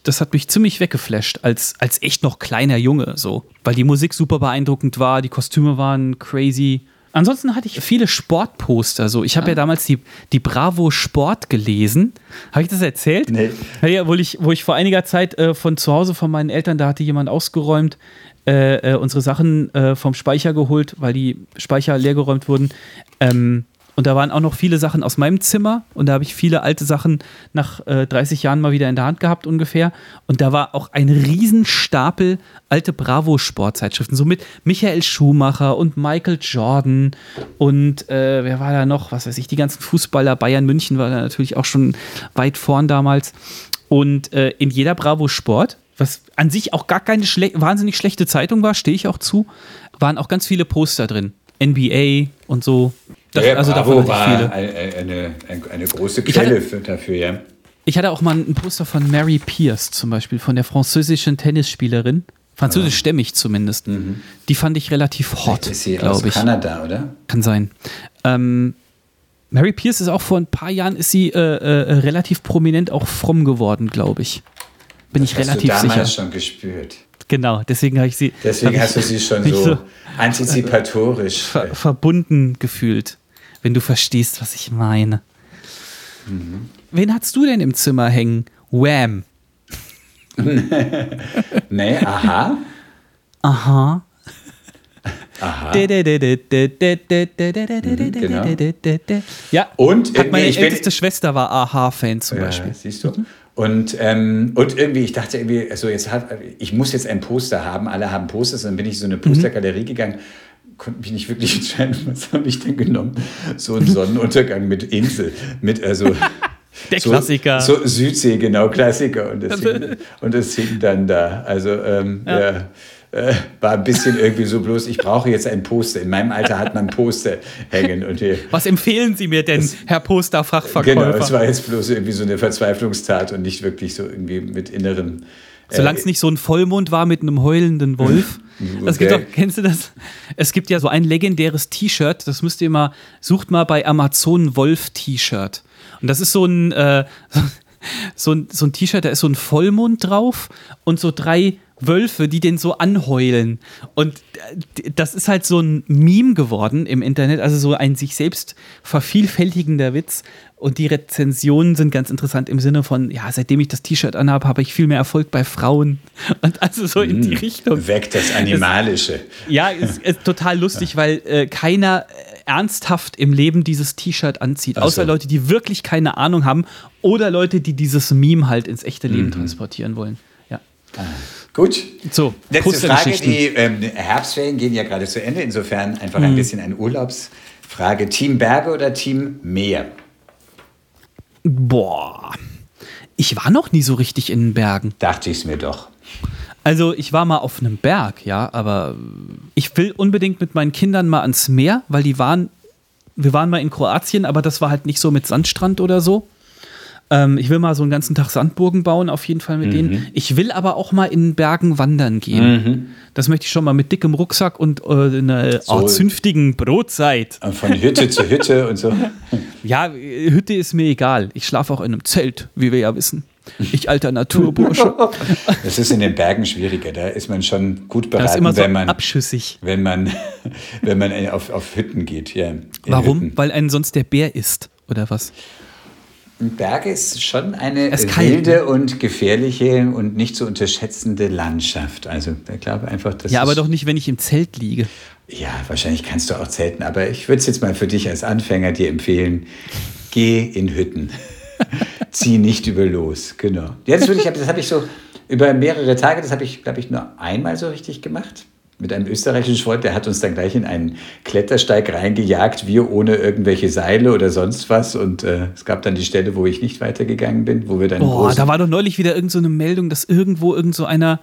Das hat mich ziemlich weggeflasht als, als echt noch kleiner Junge, so. Weil die Musik super beeindruckend war, die Kostüme waren crazy. Ansonsten hatte ich viele Sportposter. So. Ich habe ja damals die, die Bravo Sport gelesen. Habe ich das erzählt? Nee. Ja, ja, wo ich, wo ich vor einiger Zeit äh, von zu Hause von meinen Eltern, da hatte jemand ausgeräumt, äh, äh, unsere Sachen äh, vom Speicher geholt, weil die Speicher leergeräumt wurden. Ähm, und da waren auch noch viele Sachen aus meinem Zimmer und da habe ich viele alte Sachen nach äh, 30 Jahren mal wieder in der Hand gehabt ungefähr. Und da war auch ein Riesenstapel alte Bravo-Sportzeitschriften, so mit Michael Schumacher und Michael Jordan und äh, wer war da noch? Was weiß ich, die ganzen Fußballer, Bayern München war da natürlich auch schon weit vorn damals. Und äh, in jeder Bravo Sport, was an sich auch gar keine schle wahnsinnig schlechte Zeitung war, stehe ich auch zu, waren auch ganz viele Poster drin. NBA und so. Das, ja, also Bravo davon war viele. eine, eine, eine, große Ich hatte- Quelle für, dafür, ja. Ich hatte auch mal ein Poster von Mary Pierce zum Beispiel, von der französischen Tennisspielerin. Französischstämmig zumindest. Die fand ich relativ hot, Ist sie aus glaube ich. Kanada, oder? Kann sein. Ähm, Mary Pierce ist auch vor ein paar Jahren ist sie äh, äh, relativ prominent auch fromm geworden, glaube ich. Bin ich Hast relativ du damals sicher. schon gespürt. Genau, deswegen habe ich sie. Deswegen hast du ich sie schon mich so, antizipatorisch. ver verbunden gefühlt, wenn du verstehst, was ich meine. Mhm. Wen hast du denn im Zimmer hängen? Wham. nee, aha. Aha. Aha. Ja, Und hat meine ich bin- älteste Schwester war Aha-Fan zum Ja, Beispiel. siehst du? Und, ähm, und irgendwie, ich dachte irgendwie, also jetzt hat, ich muss jetzt ein Poster haben, alle haben Posters, dann bin ich in so eine Postergalerie gegangen, konnte mich nicht wirklich entscheiden, was habe ich denn genommen? So ein Sonnenuntergang mit Insel, mit also Der so, Klassiker. So Südsee, genau, Klassiker. Und das, hing, und das hing dann da. Also ähm, ja. Äh, war ein bisschen irgendwie so bloß, ich brauche jetzt ein Poster. In meinem Alter hat man Poster hängen. Und hier, Was empfehlen Sie mir denn, Herr Poster-Fachverkäufer? Genau, es war jetzt bloß irgendwie so eine Verzweiflungstat und nicht wirklich so irgendwie mit innerem. Solange es nicht so ein Vollmond war mit einem heulenden Wolf. Das gibt Okay. doch, kennst du das? Es gibt ja so ein legendäres T-Shirt, das müsst ihr mal, sucht mal bei Amazon Wolf T-Shirt. Und das ist so ein, äh, so ein, so ein T-Shirt, da ist so ein Vollmond drauf und so drei Wölfe, die den so anheulen. Und äh, das ist halt so ein Meme geworden im Internet, also so ein sich selbst vervielfältigender Witz. Und die Rezensionen sind ganz interessant im Sinne von, ja, seitdem ich das T-Shirt anhabe, habe ich viel mehr Erfolg bei Frauen. Und also so in die Richtung. Weg das Animalische. Ja, ist, ist total lustig, weil äh, keiner äh, ernsthaft im Leben dieses T-Shirt anzieht. Außer so. Leute, die wirklich keine Ahnung haben oder Leute, die dieses Meme halt ins echte Leben transportieren wollen. Ja. Gut. So, Letzte Frage, die ähm, Herbstferien gehen ja gerade zu Ende, insofern einfach ein bisschen eine Urlaubsfrage. Team Berge oder Team Meer? Boah. Ich war noch nie so richtig in den Bergen. Dachte ich es mir doch. Also ich war mal auf einem Berg, ja, aber ich will unbedingt mit meinen Kindern mal ans Meer, weil die waren, wir waren mal in Kroatien, aber das war halt nicht so mit Sandstrand oder so. Ähm, ich will mal so einen ganzen Tag Sandburgen bauen, auf jeden Fall mit denen. Ich will aber auch mal in Bergen wandern gehen. Das möchte ich schon mal mit dickem Rucksack und äh, einer So- zünftigen Brotzeit. Und Von Hütte zu Hütte und so. Ja, äh, Hütte ist mir egal. Ich schlafe auch in einem Zelt, wie wir ja wissen. Ich alter Naturbursche. Das ist in den Bergen schwieriger. Da ist man schon gut beraten, immer so wenn man, abschüssig. wenn man, wenn man auf, auf Hütten geht. Ja, Warum? Hütten. Weil einen sonst der Bär isst, oder was? Berge ist schon eine Es ist wilde ne? und gefährliche und nicht zu unterschätzende Landschaft. Also ich glaube einfach, das Ja, aber doch nicht, wenn ich im Zelt liege. Ja, wahrscheinlich kannst du auch zelten, aber ich würde es jetzt mal für dich als Anfänger dir empfehlen, geh in Hütten. Zieh nicht über los, genau. Ja, das, würde ich, das habe ich so über mehrere Tage, das habe ich, glaube ich, nur einmal so richtig gemacht. Mit einem österreichischen Freund, der hat uns dann gleich in einen Klettersteig reingejagt, wir ohne irgendwelche Seile oder sonst was. Und äh, es gab dann die Stelle, wo ich nicht weitergegangen bin, wo wir dann Boah, da war doch neulich wieder irgend so eine Meldung, dass irgendwo irgend so einer,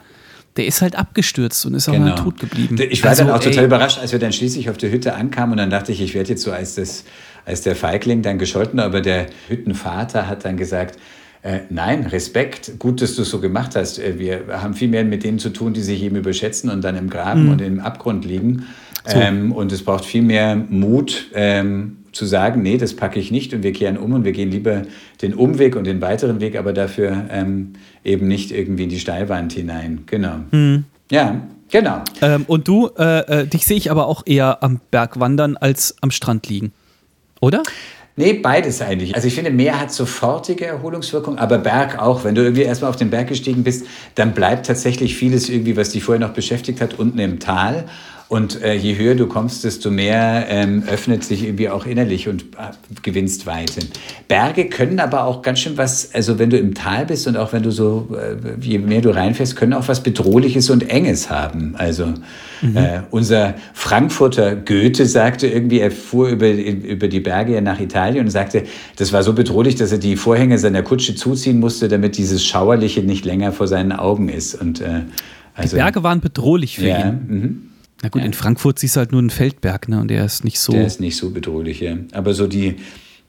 der ist halt abgestürzt und ist auch mal tot geblieben. Ich war Also, dann auch total ey, überrascht, als wir dann schließlich auf der Hütte ankamen und dann dachte ich, ich werde jetzt so als, das, als der Feigling dann gescholten, aber der Hüttenvater hat dann gesagt, äh, nein, Respekt, gut, dass du es so gemacht hast. Äh, Wir haben viel mehr mit denen zu tun, die sich eben überschätzen und dann im Graben und im Abgrund liegen. Ähm, und es braucht viel mehr Mut, ähm, zu sagen, nee, das packe ich nicht und wir kehren um und wir gehen lieber den Umweg und den weiteren Weg, aber dafür ähm, eben nicht irgendwie in die Steilwand hinein. Genau. Ja, genau. Ähm, und du, äh, äh, dich sehe ich aber auch eher am Berg wandern als am Strand liegen. Oder? Nee, beides eigentlich. Also ich finde, Meer hat sofortige Erholungswirkung, aber Berg auch. Wenn du irgendwie erstmal auf den Berg gestiegen bist, dann bleibt tatsächlich vieles irgendwie, was dich vorher noch beschäftigt hat, unten im Tal. Und äh, je höher du kommst, desto mehr ähm, öffnet sich irgendwie auch innerlich und äh, gewinnst Weite. Berge können aber auch ganz schön was, also wenn du im Tal bist und auch wenn du so, äh, je mehr du reinfährst, können auch was Bedrohliches und Enges haben. Also äh, unser Frankfurter Goethe sagte irgendwie, er fuhr über, über die Berge nach Italien und sagte, das war so bedrohlich, dass er die Vorhänge seiner Kutsche zuziehen musste, damit dieses Schauerliche nicht länger vor seinen Augen ist. Und, äh, also, Berge waren bedrohlich für ja, ihn. Na gut, in Frankfurt siehst du halt nur einen Feldberg, ne? Und der ist nicht so. Der ist nicht so bedrohlich, ja. Aber so die,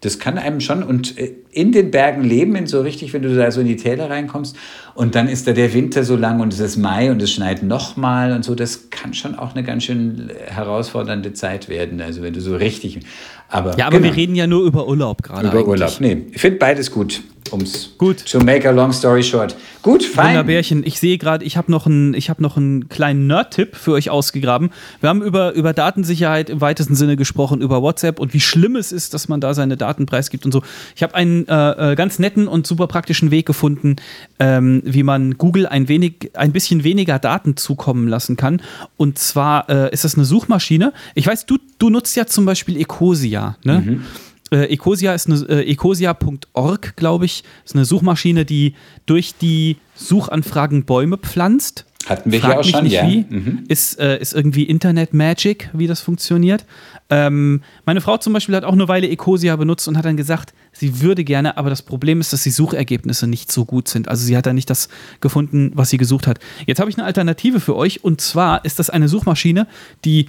das kann einem schon und äh, in den Bergen leben, in so richtig, wenn du da so in die Täler reinkommst und dann ist da der Winter so lang und es ist Mai und es schneit nochmal und so, das kann schon auch eine ganz schön herausfordernde Zeit werden. Also wenn du so richtig, Aber, Ja, aber genau, wir reden ja nur über Urlaub gerade. über eigentlich. Urlaub. Nee, ich finde beides gut, ums Gut. to make a long story short. Gut, fein. Wunderbärchen. Ich sehe gerade, ich habe noch, ich hab noch einen kleinen Nerd-Tipp für euch ausgegraben. Wir haben über, über Datensicherheit im weitesten Sinne gesprochen, über WhatsApp und wie schlimm es ist, dass man da seine Daten preisgibt und so. Ich habe einen äh, äh, ganz netten und super praktischen Weg gefunden, ähm, wie man Google ein, wenig, ein bisschen weniger Daten zukommen lassen kann. Und zwar äh, ist das eine Suchmaschine. Ich weiß, du, du nutzt ja zum Beispiel Ecosia. Ne? Äh, Ecosia ist eine äh, ecosia.org, glaube ich, ist eine Suchmaschine, die durch die Suchanfragen Bäume pflanzt. Hatten wir Frag hier auch schon, nicht ja. wie. Mhm. Ist, äh, ist irgendwie Internet Magic, wie das funktioniert. Ähm, meine Frau zum Beispiel hat auch eine Weile Ecosia benutzt und hat dann gesagt, sie würde gerne, aber das Problem ist, dass die Suchergebnisse nicht so gut sind. Also sie hat da nicht das gefunden, was sie gesucht hat. Jetzt habe ich eine Alternative für euch und zwar ist das eine Suchmaschine, die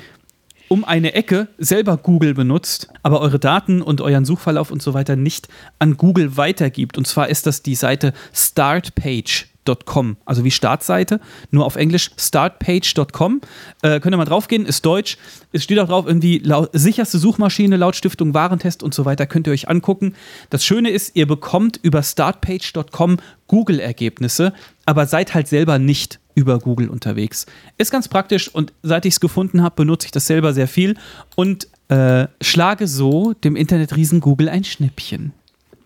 um eine Ecke selber Google benutzt, aber eure Daten und euren Suchverlauf und so weiter nicht an Google weitergibt. Und zwar ist das die Seite startpage.com, also wie Startseite, nur auf Englisch startpage.com. Äh, könnt ihr mal draufgehen, ist deutsch. Es steht auch drauf, irgendwie sicherste Suchmaschine laut Stiftung Warentest und so weiter, könnt ihr euch angucken. Das Schöne ist, ihr bekommt über startpage.com Google-Ergebnisse, aber seid halt selber nicht über Google unterwegs. Ist ganz praktisch und seit ich es gefunden habe, benutze ich das selber sehr viel und äh, schlage so dem Internetriesen Google ein Schnippchen.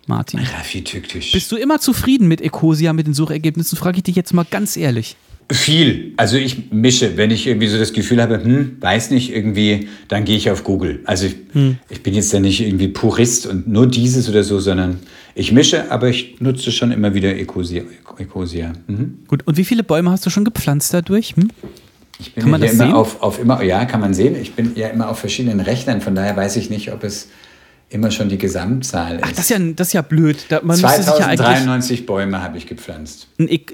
Martin. Raffi tückisch. Bist du immer zufrieden mit Ecosia, mit den Suchergebnissen? Frage ich dich jetzt mal ganz ehrlich. Viel. Also ich mische, wenn ich irgendwie so das Gefühl habe, hm, weiß nicht, irgendwie, dann gehe ich auf Google. Also ich, Hm. ich bin jetzt ja nicht irgendwie Purist und nur dieses oder so, sondern ich mische, aber ich nutze schon immer wieder Ecosia. Ecosia. Mhm. Gut, und wie viele Bäume hast du schon gepflanzt dadurch? Hm? Ich bin Kann man ja das immer sehen? auf, auf immer, ja, kann man sehen. Ich bin ja immer auf verschiedenen Rechnern, von daher weiß ich nicht, ob es immer schon die Gesamtzahl ist. Ach, das ist ja, das ist ja blöd. Da, man, müsste sich ja eigentlich, 2093 Bäume habe ich gepflanzt.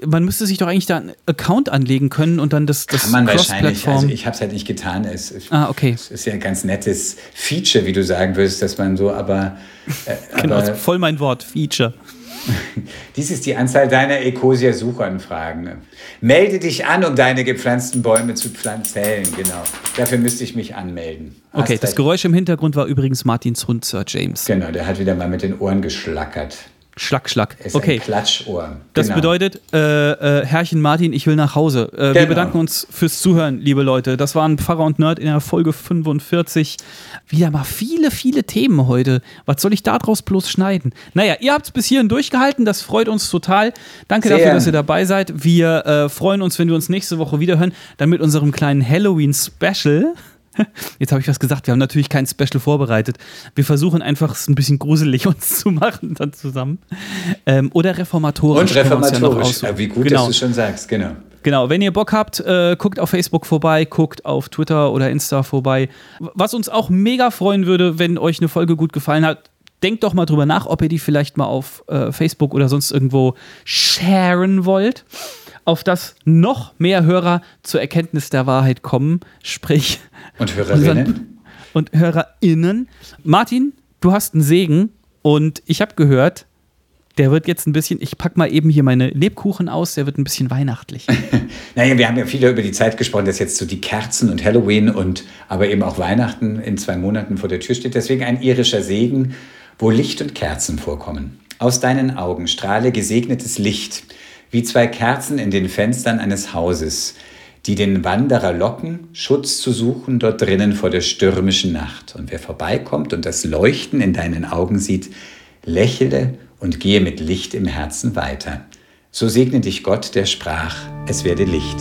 man müsste sich doch eigentlich da einen Account anlegen können und dann das, das Kann man wahrscheinlich. Also ich habe es halt nicht getan. Es Ah, okay. es ist ja ein ganz nettes Feature, wie du sagen würdest, dass man so, aber, äh, genau, aber voll mein Wort, Feature. dies ist die Anzahl deiner Ecosia-Suchanfragen. Melde dich an, um deine gepflanzten Bäume zu pflanzen. Genau. Dafür müsste ich mich anmelden. Hast Okay, das. Geräusch im Hintergrund war übrigens Martins Hund, Sir James. Genau, der hat wieder mal mit den Ohren geschlackert. Schlag, schlag. Er ist Okay. ein Klatschohr. Das Genau. bedeutet, äh, äh, Herrchen Martin, ich will nach Hause. Äh, Wir Genau. bedanken uns fürs Zuhören, liebe Leute. Das waren Pfarrer und Nerd in der Folge 45. Wieder mal viele, viele Themen heute. Was soll ich daraus bloß schneiden? Naja, ihr habt es bis hierhin durchgehalten. Das freut uns total. Danke Sehr. dafür, dass ihr dabei seid. Wir äh, freuen uns, wenn wir uns nächste Woche wiederhören. Dann mit unserem kleinen Halloween-Special. Jetzt habe ich was gesagt. Wir haben natürlich kein Special vorbereitet. Wir versuchen einfach es ein bisschen gruselig uns zu machen dann zusammen. Ähm, oder reformatorisch. Und reformatorisch. Ja, wie gut, genau. dass du schon sagst. Genau. Genau, wenn ihr Bock habt, äh, guckt auf Facebook vorbei, guckt auf Twitter oder Insta vorbei. Was uns auch mega freuen würde, wenn euch eine Folge gut gefallen hat, denkt doch mal drüber nach, ob ihr die vielleicht mal auf äh, Facebook oder sonst irgendwo sharen wollt, auf das noch mehr Hörer zur Erkenntnis der Wahrheit kommen, sprich Und Hörerinnen? und HörerInnen. Martin, du hast einen Segen und ich habe gehört, der wird jetzt ein bisschen, ich pack mal eben hier meine Lebkuchen aus, der wird ein bisschen weihnachtlich. Naja, wir haben ja viel über die Zeit gesprochen, dass jetzt so die Kerzen und Halloween und aber eben auch Weihnachten in zwei Monaten vor der Tür steht. Deswegen ein irischer Segen, wo Licht und Kerzen vorkommen. Aus deinen Augen strahle gesegnetes Licht, wie zwei Kerzen in den Fenstern eines Hauses, die den Wanderer locken, Schutz zu suchen dort drinnen vor der stürmischen Nacht. Und wer vorbeikommt und das Leuchten in deinen Augen sieht, lächele und gehe mit Licht im Herzen weiter. So segne dich Gott, der sprach, es werde Licht.